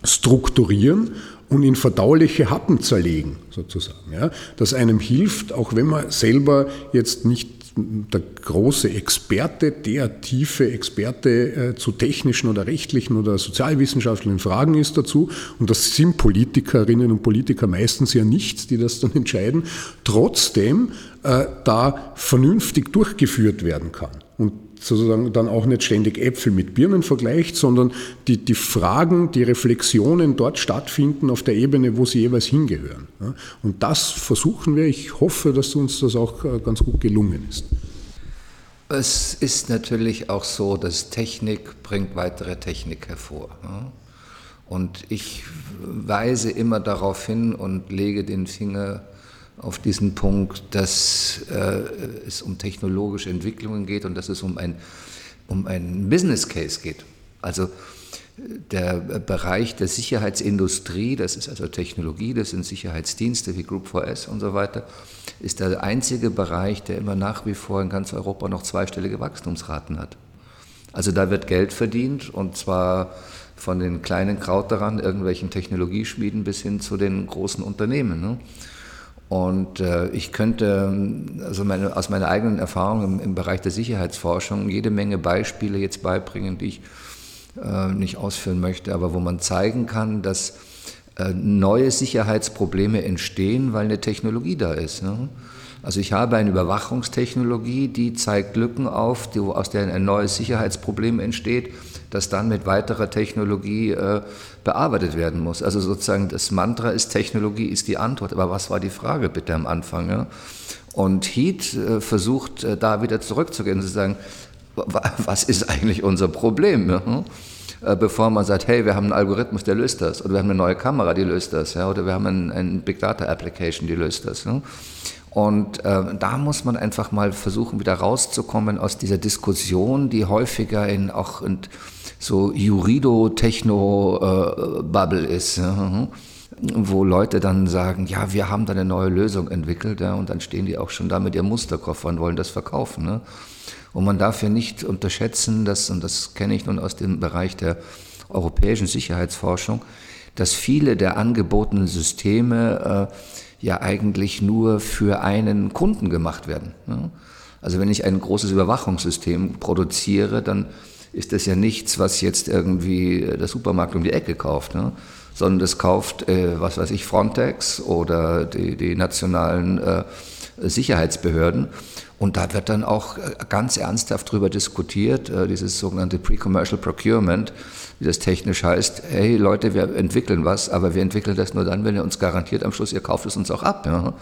strukturieren und in verdauliche Happen zerlegen, sozusagen. Ja, das einem hilft, auch wenn man selber jetzt nicht der große Experte, der tiefe Experte äh, zu technischen oder rechtlichen oder sozialwissenschaftlichen Fragen ist dazu. Und das sind Politikerinnen und Politiker meistens ja nicht, die das dann entscheiden. Trotzdem äh, da vernünftig durchgeführt werden kann. Sozusagen dann auch nicht ständig Äpfel mit Birnen vergleicht, sondern die, die Fragen, die Reflexionen dort stattfinden auf der Ebene, wo sie jeweils hingehören. Und das versuchen wir. Ich hoffe, dass uns das auch äh, ganz gut gelungen ist. Es ist natürlich auch so, dass Technik bringt weitere Technik hervor. Und ich weise immer darauf hin und lege den Finger auf diesen Punkt, dass äh, es um technologische Entwicklungen geht und dass es um ein um einen Business Case geht. Also der Bereich der Sicherheitsindustrie, das ist also Technologie, das sind Sicherheitsdienste wie Group 4S und so weiter, ist der einzige Bereich, der immer nach wie vor in ganz Europa noch zweistellige Wachstumsraten hat. Also da wird Geld verdient und zwar von den kleinen Krauterern, irgendwelchen Technologieschmieden bis hin zu den großen Unternehmen. Ne? Und äh, ich könnte also meine, aus meiner eigenen Erfahrung im, im, Bereich der Sicherheitsforschung jede Menge Beispiele jetzt beibringen, die ich äh, nicht ausführen möchte, aber wo man zeigen kann, dass äh, neue Sicherheitsprobleme entstehen, weil eine Technologie da ist. Ne? Also ich habe eine Überwachungstechnologie, die zeigt Lücken auf, die, aus der ein neues Sicherheitsproblem entsteht, das dann mit weiterer Technologie äh, bearbeitet werden muss. Also sozusagen das Mantra ist, Technologie ist die Antwort. Aber was war die Frage bitte am Anfang? Ja? Und Heath äh, versucht äh, da wieder zurückzugehen und zu sagen, was ist eigentlich unser Problem? Ja? Äh, bevor man sagt, hey, wir haben einen Algorithmus, der löst das, oder wir haben eine neue Kamera, die löst das, ja? oder wir haben ein, ein Big Data Application, die löst das. Ja? Und äh, da muss man einfach mal versuchen, wieder rauszukommen aus dieser Diskussion, die häufiger in auch in so Jurido-Techno-Bubble ist. Wo Leute dann sagen, ja, wir haben da eine neue Lösung entwickelt, und dann stehen die auch schon da mit ihrem Musterkoffer und wollen das verkaufen. Ne? Und man darf ja nicht unterschätzen, dass, und das kenne ich nun aus dem Bereich der europäischen Sicherheitsforschung, dass viele der angebotenen Systeme äh, ja eigentlich nur für einen Kunden gemacht werden. Ne? Also wenn ich ein großes Überwachungssystem produziere, dann ist das ja nichts, was jetzt irgendwie der Supermarkt um die Ecke kauft, ne? sondern das kauft, äh, was weiß ich, Frontex oder die, die nationalen äh, Sicherheitsbehörden. Und da wird dann auch äh, ganz ernsthaft darüber diskutiert, äh, dieses sogenannte Pre-Commercial Procurement, wie das technisch heißt, hey Leute, wir entwickeln was, aber wir entwickeln das nur dann, wenn ihr uns garantiert am Schluss, ihr kauft es uns auch ab. Ja?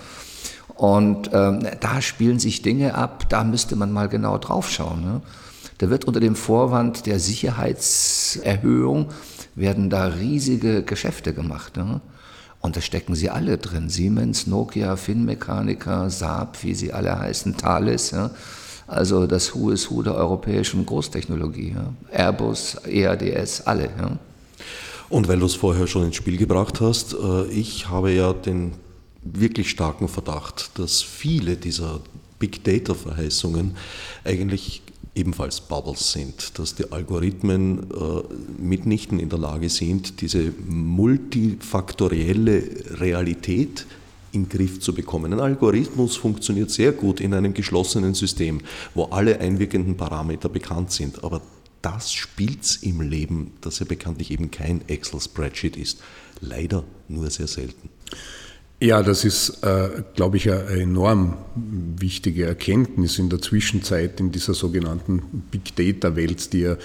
Und ähm, da spielen sich Dinge ab, da müsste man mal genau drauf schauen. Ja? Da wird unter dem Vorwand der Sicherheitserhöhung werden da riesige Geschäfte gemacht. Ja? Und da stecken sie alle drin. Siemens, Nokia, Finmechaniker, Saab, wie sie alle heißen, Thales. Ja? Also das Who is Who der europäischen Großtechnologie. Ja. Airbus, EADS, alle. Ja. Und weil du es vorher schon ins Spiel gebracht hast, äh, ich habe ja den wirklich starken Verdacht, dass viele dieser Big Data-Verheißungen eigentlich ebenfalls Bubbles sind, dass die Algorithmen äh, mitnichten in der Lage sind, diese multifaktorielle Realität in den Griff zu bekommen. Ein Algorithmus funktioniert sehr gut in einem geschlossenen System, wo alle einwirkenden Parameter bekannt sind, aber das spielt im Leben, das ja bekanntlich eben kein Excel-Spreadsheet ist, leider nur sehr selten. Ja, das ist, äh, glaube ich, eine enorm wichtige Erkenntnis in der Zwischenzeit in dieser sogenannten Big Data-Welt, die ja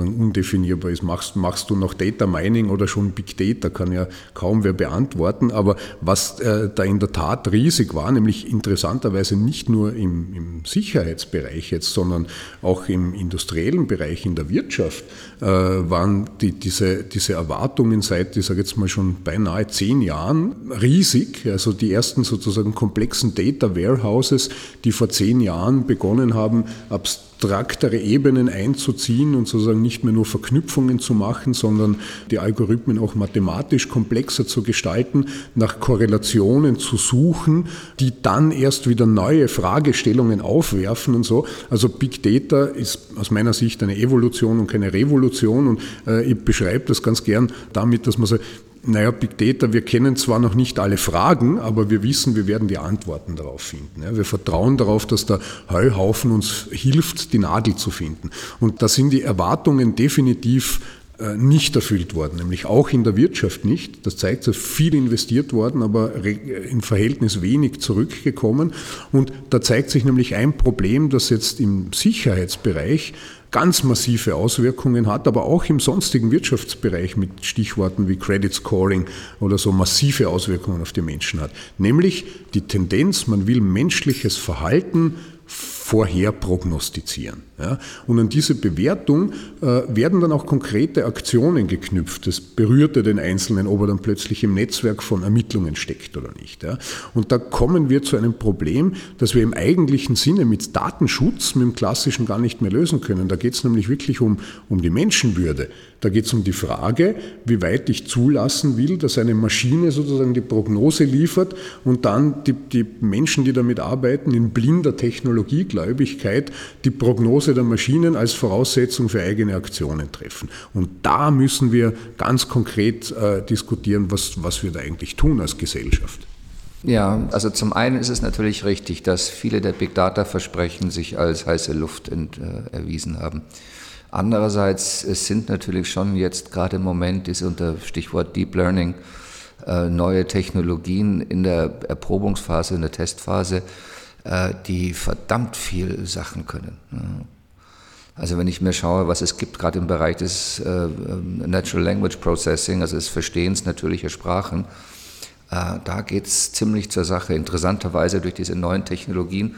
undefinierbar ist. Machst, machst du noch Data Mining oder schon Big Data, kann ja kaum wer beantworten. Aber was äh, da in der Tat riesig war, nämlich interessanterweise nicht nur im, im Sicherheitsbereich jetzt, sondern auch im industriellen Bereich, in der Wirtschaft, äh, waren die, diese, diese Erwartungen seit, ich sage jetzt mal schon beinahe zehn Jahren riesig. Also die ersten sozusagen komplexen Data Warehouses, die vor zehn Jahren begonnen haben, abstrakt abstraktere Ebenen einzuziehen und sozusagen nicht mehr nur Verknüpfungen zu machen, sondern die Algorithmen auch mathematisch komplexer zu gestalten, nach Korrelationen zu suchen, die dann erst wieder neue Fragestellungen aufwerfen und so. Also Big Data ist aus meiner Sicht eine Evolution und keine Revolution und äh, ich beschreibe das ganz gern damit, dass man sagt, naja, Big Data, wir kennen zwar noch nicht alle Fragen, aber wir wissen, wir werden die Antworten darauf finden. Wir vertrauen darauf, dass der Heuhaufen uns hilft, die Nadel zu finden. Und da sind die Erwartungen definitiv äh, nicht erfüllt worden, nämlich auch in der Wirtschaft nicht. Das zeigt, dass viel investiert worden, aber im Verhältnis wenig zurückgekommen. Und da zeigt sich nämlich ein Problem, das jetzt im Sicherheitsbereich ganz massive Auswirkungen hat, aber auch im sonstigen Wirtschaftsbereich mit Stichworten wie Credit Scoring oder so massive Auswirkungen auf die Menschen hat. Nämlich die Tendenz, man will menschliches Verhalten vorher prognostizieren. Ja? Und an diese Bewertung äh, werden dann auch konkrete Aktionen geknüpft. Das berührt ja den Einzelnen, ob er dann plötzlich im Netzwerk von Ermittlungen steckt oder nicht. Ja? Und da kommen wir zu einem Problem, das wir im eigentlichen Sinne mit Datenschutz, mit dem klassischen gar nicht mehr lösen können. Da geht es nämlich wirklich um, um die Menschenwürde. Da geht es um die Frage, wie weit ich zulassen will, dass eine Maschine sozusagen die Prognose liefert und dann die, die Menschen, die damit arbeiten, in blinder Technologiegläubigkeit die Prognose der Maschinen als Voraussetzung für eigene Aktionen treffen. Und da müssen wir ganz konkret äh, diskutieren, was, was wir da eigentlich tun als Gesellschaft. Ja, also zum einen ist es natürlich richtig, dass viele der Big Data-Versprechen sich als heiße Luft ent, äh, erwiesen haben. Andererseits, es sind natürlich schon jetzt gerade im Moment, ist unter Stichwort Deep Learning, äh, neue Technologien in der Erprobungsphase, in der Testphase, die verdammt viel Sachen können. Also wenn ich mir schaue, was es gibt, gerade im Bereich des äh, ähm, Natural Language Processing, also des Verstehens natürlicher Sprachen, da geht es ziemlich zur Sache. Interessanterweise durch diese neuen Technologien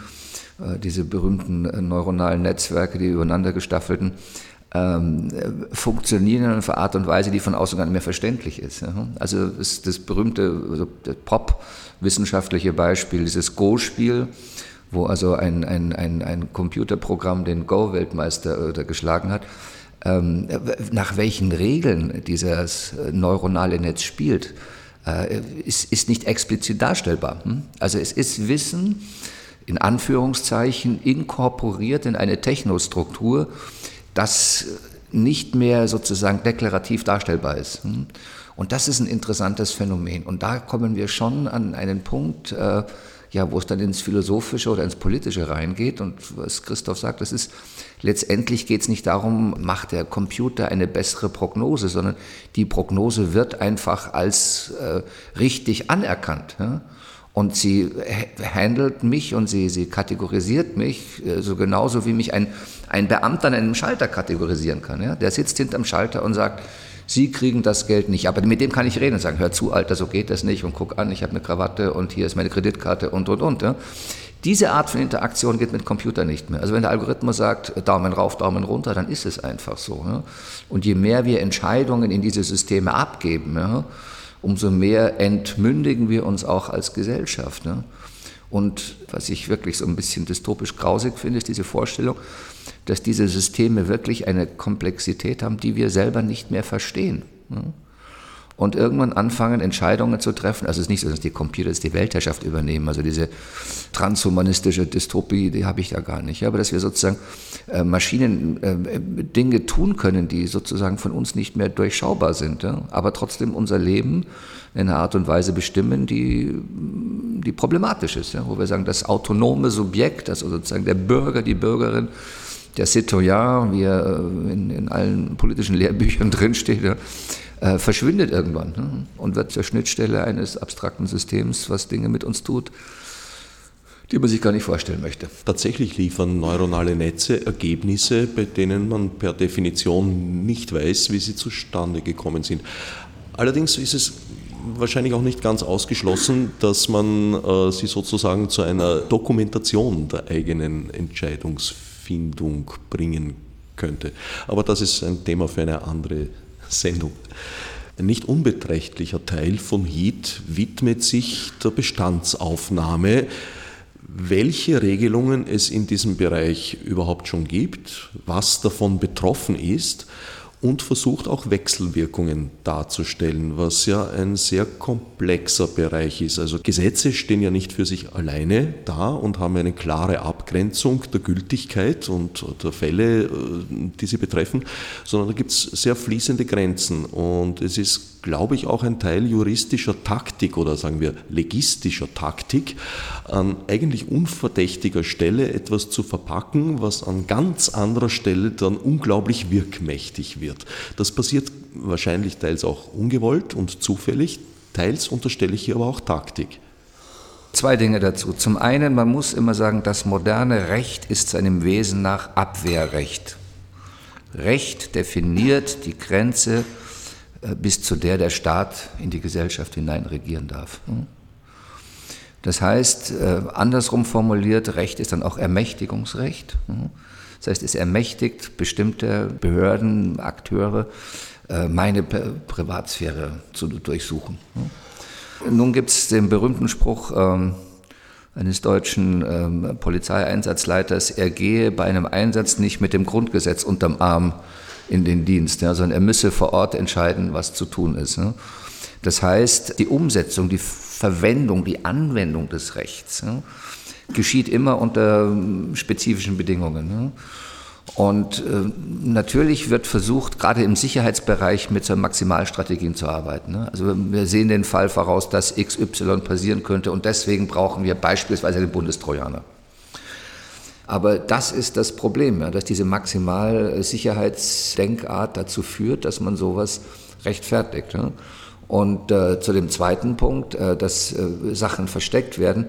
äh, diese berühmten äh, neuronalen Netzwerke, die übereinander gestaffelten, ähm, funktionieren in einer Art und Weise, die von außen gar nicht mehr verständlich ist. Ja. Also das, das berühmte also Pop-wissenschaftliche Beispiel, dieses Go-Spiel, wo also ein, ein, ein, ein Computerprogramm den Go-Weltmeister äh, geschlagen hat, ähm, nach welchen Regeln dieses neuronale Netz spielt, äh, ist, ist nicht explizit darstellbar. Hm? Also es ist Wissen, in Anführungszeichen inkorporiert in eine Technostruktur, das nicht mehr sozusagen deklarativ darstellbar ist. Und das ist ein interessantes Phänomen. Und da kommen wir schon an einen Punkt, äh, ja, wo es dann ins Philosophische oder ins Politische reingeht. Und was Christoph sagt, das ist letztendlich geht es nicht darum, macht der Computer eine bessere Prognose, sondern die Prognose wird einfach als äh, richtig anerkannt. Ja? Und sie handelt mich und sie, sie kategorisiert mich äh, so genauso, wie mich ein, ein Beamter an einem Schalter kategorisieren kann. Ja? Der sitzt hinterm Schalter und sagt, Sie kriegen das Geld nicht. Aber mit dem kann ich reden und sagen, hör zu, Alter, so geht das nicht und guck an, ich habe eine Krawatte und hier ist meine Kreditkarte und, und, und. Ja? Diese Art von Interaktion geht mit Computer nicht mehr. Also wenn der Algorithmus sagt, Daumen rauf, Daumen runter, dann ist es einfach so. Ja? Und je mehr wir Entscheidungen in diese Systeme abgeben, ja, umso mehr entmündigen wir uns auch als Gesellschaft. Ne? Und was ich wirklich so ein bisschen dystopisch grausig finde, ist diese Vorstellung, dass diese Systeme wirklich eine Komplexität haben, die wir selber nicht mehr verstehen. Und irgendwann anfangen, Entscheidungen zu treffen. Also es ist nicht so, dass die Computer die Weltherrschaft übernehmen. Also diese transhumanistische Dystopie, die habe ich da gar nicht. Aber dass wir sozusagen äh, Maschinen äh, Dinge tun können, die sozusagen von uns nicht mehr durchschaubar sind, aber trotzdem unser Leben in einer Art und Weise bestimmen, die, die problematisch ist. Wo wir sagen, das autonome Subjekt, also sozusagen der Bürger, die Bürgerin, der Citoyen, wie er äh, in, in allen politischen Lehrbüchern drinsteht, äh, verschwindet irgendwann ne? und wird zur Schnittstelle eines abstrakten Systems, was Dinge mit uns tut, die man sich gar nicht vorstellen möchte. Tatsächlich liefern neuronale Netze Ergebnisse, bei denen man per Definition nicht weiß, wie sie zustande gekommen sind. Allerdings ist es wahrscheinlich auch nicht ganz ausgeschlossen, dass man äh, sie sozusagen zu einer Dokumentation der eigenen Entscheidungsfindung bringen könnte. Aber das ist ein Thema für eine andere Sendung. Ein nicht unbeträchtlicher Teil von HEAT widmet sich der Bestandsaufnahme, welche Regelungen es in diesem Bereich überhaupt schon gibt, was davon betroffen ist und versucht auch Wechselwirkungen darzustellen, was ja ein sehr komplexer Bereich ist. Also Gesetze stehen ja nicht für sich alleine da und haben eine klare Abgrenzung der Gültigkeit und der Fälle, äh, die sie betreffen, sondern da gibt es sehr fließende Grenzen und es ist glaube ich, auch ein Teil juristischer Taktik oder sagen wir legistischer Taktik, an eigentlich unverdächtiger Stelle etwas zu verpacken, was an ganz anderer Stelle dann unglaublich wirkmächtig wird. Das passiert wahrscheinlich teils auch ungewollt und zufällig, teils unterstelle ich hier aber auch Taktik. Zwei Dinge dazu. Zum einen, man muss immer sagen, das moderne Recht ist seinem Wesen nach Abwehrrecht. Recht definiert die Grenze bis zu der der Staat in die Gesellschaft hinein regieren darf. Hm? Das heißt, äh, andersrum formuliert, Recht ist dann auch Ermächtigungsrecht. Mhm. Das heißt, es ermächtigt bestimmte Behörden, Akteure, äh, meine Privatsphäre zu durchsuchen. Mhm. Nun gibt es den berühmten Spruch ähm, eines deutschen ähm, Polizeieinsatzleiters, er gehe bei einem Einsatz nicht mit dem Grundgesetz unterm Arm in den Dienst, ja, sondern er müsse vor Ort entscheiden, was zu tun ist. Ne? Das heißt, die Umsetzung, die Verwendung, die Anwendung des Rechts ja, geschieht immer unter ähm, spezifischen Bedingungen. Ja. Und äh, natürlich wird versucht, gerade im Sicherheitsbereich mit so Maximalstrategien zu arbeiten. Ne? Also wir sehen den Fall voraus, dass XY passieren könnte und deswegen brauchen wir beispielsweise den Bundestrojaner. Aber das ist das Problem, ja, dass diese Maximalsicherheitsdenkart dazu führt, dass man sowas rechtfertigt. Ja. Und äh, zu dem zweiten Punkt, äh, dass äh, Sachen versteckt werden.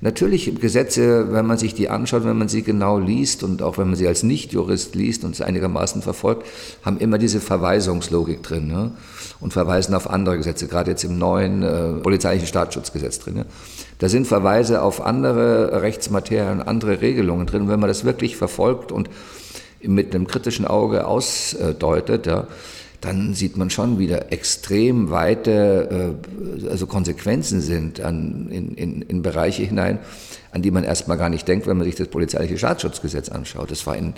Natürlich Gesetze, wenn man sich die anschaut, wenn man sie genau liest und auch wenn man sie als Nichtjurist liest und es einigermaßen verfolgt, haben immer diese Verweisungslogik drin ne? und verweisen auf andere Gesetze, gerade jetzt im neuen äh, polizeilichen Staatsschutzgesetz drin. Ne? Da sind Verweise auf andere Rechtsmaterien, andere Regelungen drin. Wenn man das wirklich verfolgt und mit einem kritischen Auge ausdeutet, ja, dann sieht man schon wieder extrem weite äh, also Konsequenzen sind an, in, in, in Bereiche hinein, an die man erstmal gar nicht denkt, wenn man sich das polizeiliche Staatsschutzgesetz anschaut. Das war in,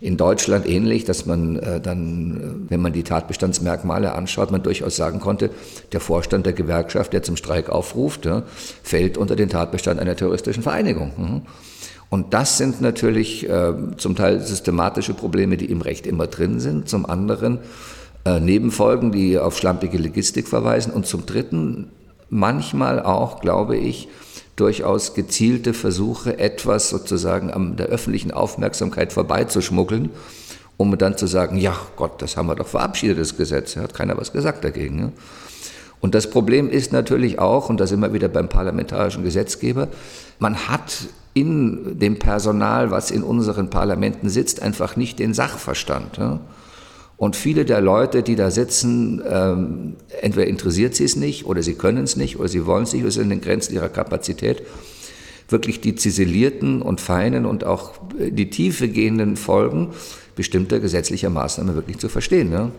in Deutschland ähnlich, dass man äh, dann, äh, wenn man die Tatbestandsmerkmale anschaut, man durchaus sagen konnte, der Vorstand der Gewerkschaft, der zum Streik aufruft, ja, fällt unter den Tatbestand einer terroristischen Vereinigung. Mhm. Und das sind natürlich äh, zum Teil systematische Probleme, die im Recht immer drin sind. Zum anderen äh, Nebenfolgen, die auf schlampige Logistik verweisen. Und zum Dritten manchmal auch, glaube ich, durchaus gezielte Versuche, etwas sozusagen an der öffentlichen Aufmerksamkeit vorbeizuschmuggeln, um dann zu sagen, ja Gott, das haben wir doch verabschiedet, das Gesetz, hat keiner was gesagt dagegen. Ne? Und das Problem ist natürlich auch, und da sind wir wieder beim parlamentarischen Gesetzgeber, man hat in dem Personal, was in unseren Parlamenten sitzt, einfach nicht den Sachverstand. Ja? Und viele der Leute, die da sitzen, ähm, entweder interessiert sie es nicht oder sie können es nicht oder sie wollen es nicht oder sind in den Grenzen ihrer Kapazität, wirklich die ziselierten und feinen und auch die Tiefe gehenden Folgen bestimmter gesetzlicher Maßnahmen wirklich zu verstehen. Ne?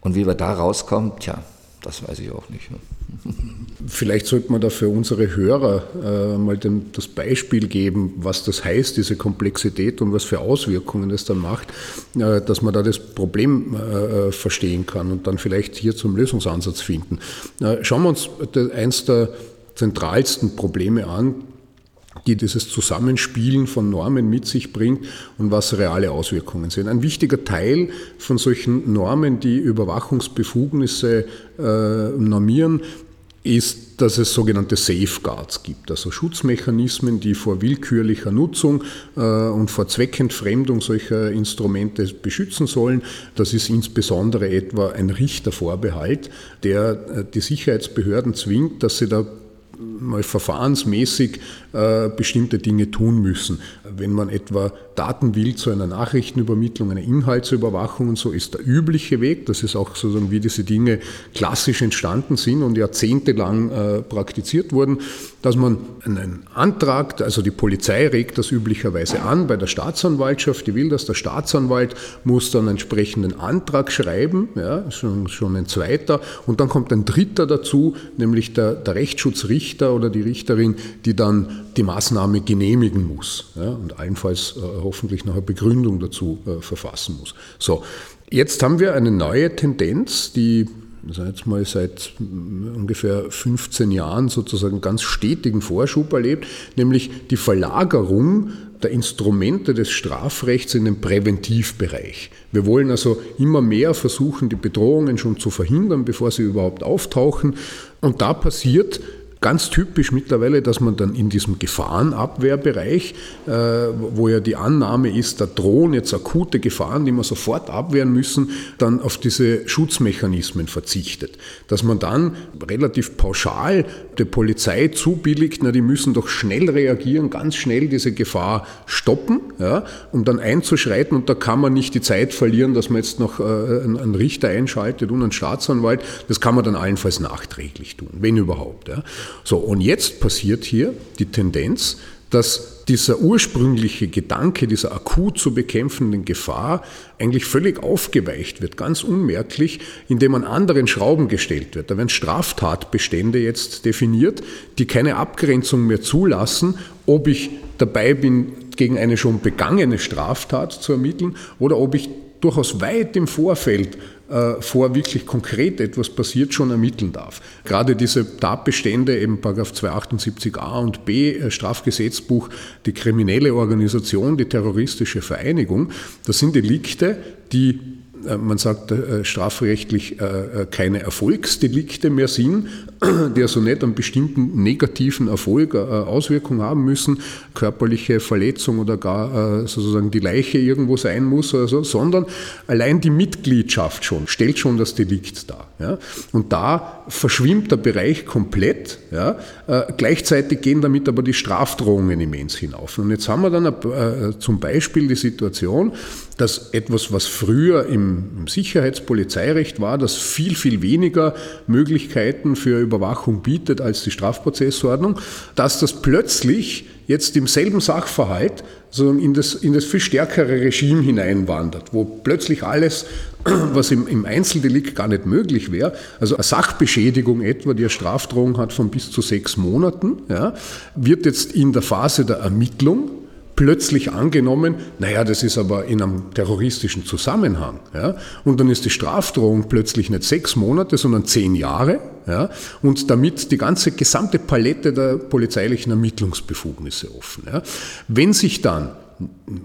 Und wie wir da rauskommen, tja, das weiß ich auch nicht. Ne? Vielleicht sollte man da für unsere Hörer äh, mal dem, das Beispiel geben, was das heißt, diese Komplexität und was für Auswirkungen es dann macht, äh, dass man da das Problem äh, verstehen kann und dann vielleicht hier zum Lösungsansatz finden. Äh, schauen wir uns eins der zentralsten Probleme an, die dieses Zusammenspielen von Normen mit sich bringt und was reale Auswirkungen sind. Ein wichtiger Teil von solchen Normen, die Überwachungsbefugnisse äh, normieren, ist, dass es sogenannte Safeguards gibt, also Schutzmechanismen, die vor willkürlicher Nutzung äh, und vor Zweckentfremdung solcher Instrumente beschützen sollen. Das ist insbesondere etwa ein Richtervorbehalt, der äh, die Sicherheitsbehörden zwingt, dass sie da mal verfahrensmäßig äh, bestimmte Dinge tun müssen. Wenn man etwa Daten will zu einer Nachrichtenübermittlung, einer Inhaltsüberwachung und so, ist der übliche Weg. Das ist auch sozusagen, wie diese Dinge klassisch entstanden sind und jahrzehntelang äh, praktiziert wurden, dass man einen Antrag, also die Polizei regt das üblicherweise an bei der Staatsanwaltschaft, die will das, der Staatsanwalt muss dann entsprechenden Antrag schreiben, ja, schon, schon ein zweiter, und dann kommt ein dritter dazu, nämlich der, der Rechtsschutzrichter oder die Richterin, die dann die Maßnahme genehmigen muss ja, und allenfalls äh, hoffentlich noch eine Begründung dazu äh, verfassen muss. So, jetzt haben wir eine neue Tendenz, die also jetzt mal seit ungefähr 15 Jahren sozusagen ganz stetigen Vorschub erlebt, nämlich die Verlagerung der Instrumente des Strafrechts in den Präventivbereich. Wir wollen also immer mehr versuchen, die Bedrohungen schon zu verhindern, bevor sie überhaupt auftauchen. Und da passiert ganz typisch mittlerweile, dass man dann in diesem Gefahrenabwehrbereich, äh, wo ja die Annahme ist, da drohen jetzt akute Gefahren, die wir sofort abwehren müssen, dann auf diese Schutzmechanismen verzichtet. Dass man dann relativ pauschal der Polizei zubilligt, na, die müssen doch schnell reagieren, ganz schnell diese Gefahr stoppen, ja, um dann einzuschreiten und da kann man nicht die Zeit verlieren, dass man jetzt noch äh, einen Richter einschaltet und einen Staatsanwalt. Das kann man dann allenfalls nachträglich tun, wenn überhaupt. Ja. So, und jetzt passiert hier die Tendenz, dass dieser ursprüngliche Gedanke dieser akut zu bekämpfenden Gefahr eigentlich völlig aufgeweicht wird, ganz unmerklich, indem an anderen Schrauben gestellt wird. Da werden Straftatbestände jetzt definiert, die keine Abgrenzung mehr zulassen, ob ich dabei bin, gegen eine schon begangene Straftat zu ermitteln oder ob ich durchaus weit im Vorfeld äh, vor wirklich konkret etwas passiert, schon ermitteln darf. Gerade diese Tatbestände, eben 278a und b äh, Strafgesetzbuch, die kriminelle Organisation, die terroristische Vereinigung, das sind Delikte, die man sagt äh, strafrechtlich äh, keine Erfolgsdelikte mehr sind, die also nicht einen bestimmten negativen Erfolg, Auswirkung haben müssen, körperliche Verletzung oder gar sozusagen die Leiche irgendwo sein muss, oder so, sondern allein die Mitgliedschaft schon stellt schon das Delikt dar. Und da verschwimmt der Bereich komplett. Gleichzeitig gehen damit aber die Strafdrohungen immens hinauf. Und jetzt haben wir dann zum Beispiel die Situation, dass etwas, was früher im, Sicherheitspolizeirecht war, das viel, viel weniger Möglichkeiten für Überwachung bietet als die Strafprozessordnung, dass das plötzlich jetzt im selben Sachverhalt so in das, in das viel stärkere Regime hineinwandert, wo plötzlich alles, was im, im Einzeldelikt gar nicht möglich wäre, also eine Sachbeschädigung etwa, die eine Strafdrohung hat von bis zu sechs Monaten, ja, wird jetzt in der Phase der Ermittlung plötzlich angenommen, naja, das ist aber in einem terroristischen Zusammenhang. Ja? Und dann ist die Strafdrohung plötzlich nicht sechs Monate, sondern zehn Jahre. Ja? Und damit die ganze gesamte Palette der polizeilichen Ermittlungsbefugnisse offen. Ja? Wenn sich dann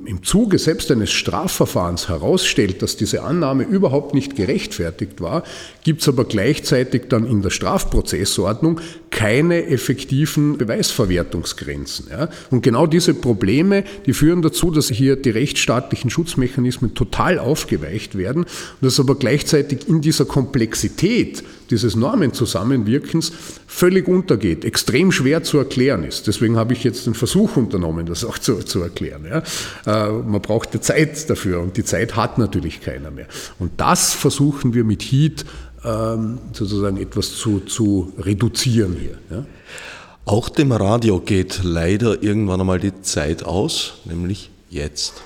im Zuge selbst eines Strafverfahrens herausstellt, dass diese Annahme überhaupt nicht gerechtfertigt war, gibt es aber gleichzeitig dann in der Strafprozessordnung keine effektiven Beweisverwertungsgrenzen. Ja? Und genau diese Probleme, die führen dazu, dass hier die rechtsstaatlichen Schutzmechanismen total aufgeweicht werden und dass aber gleichzeitig in dieser Komplexität dieses Normenzusammenwirkens völlig untergeht, extrem schwer zu erklären ist. Deswegen habe ich jetzt den Versuch unternommen, das auch zu, zu erklären. Ja. Äh, man braucht die Zeit dafür und die Zeit hat natürlich keiner mehr. Und das versuchen wir mit Heat ähm, sozusagen etwas zu, zu reduzieren hier. Ja. Auch dem Radio geht leider irgendwann einmal die Zeit aus, nämlich jetzt.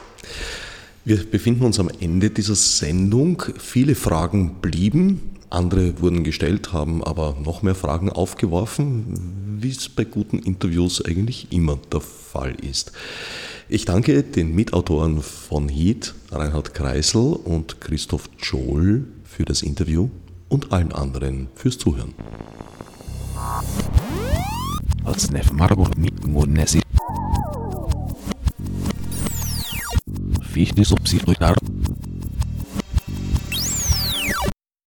Wir befinden uns am Ende dieser Sendung. Viele Fragen blieben. Andere wurden gestellt, haben aber noch mehr Fragen aufgeworfen, wie es bei guten Interviews eigentlich immer der Fall ist. Ich danke den Mitautoren von Heat, Reinhard Kreisel und Christoph Joel, für das Interview und allen anderen fürs Zuhören. Marburg mit Fichte subsidiar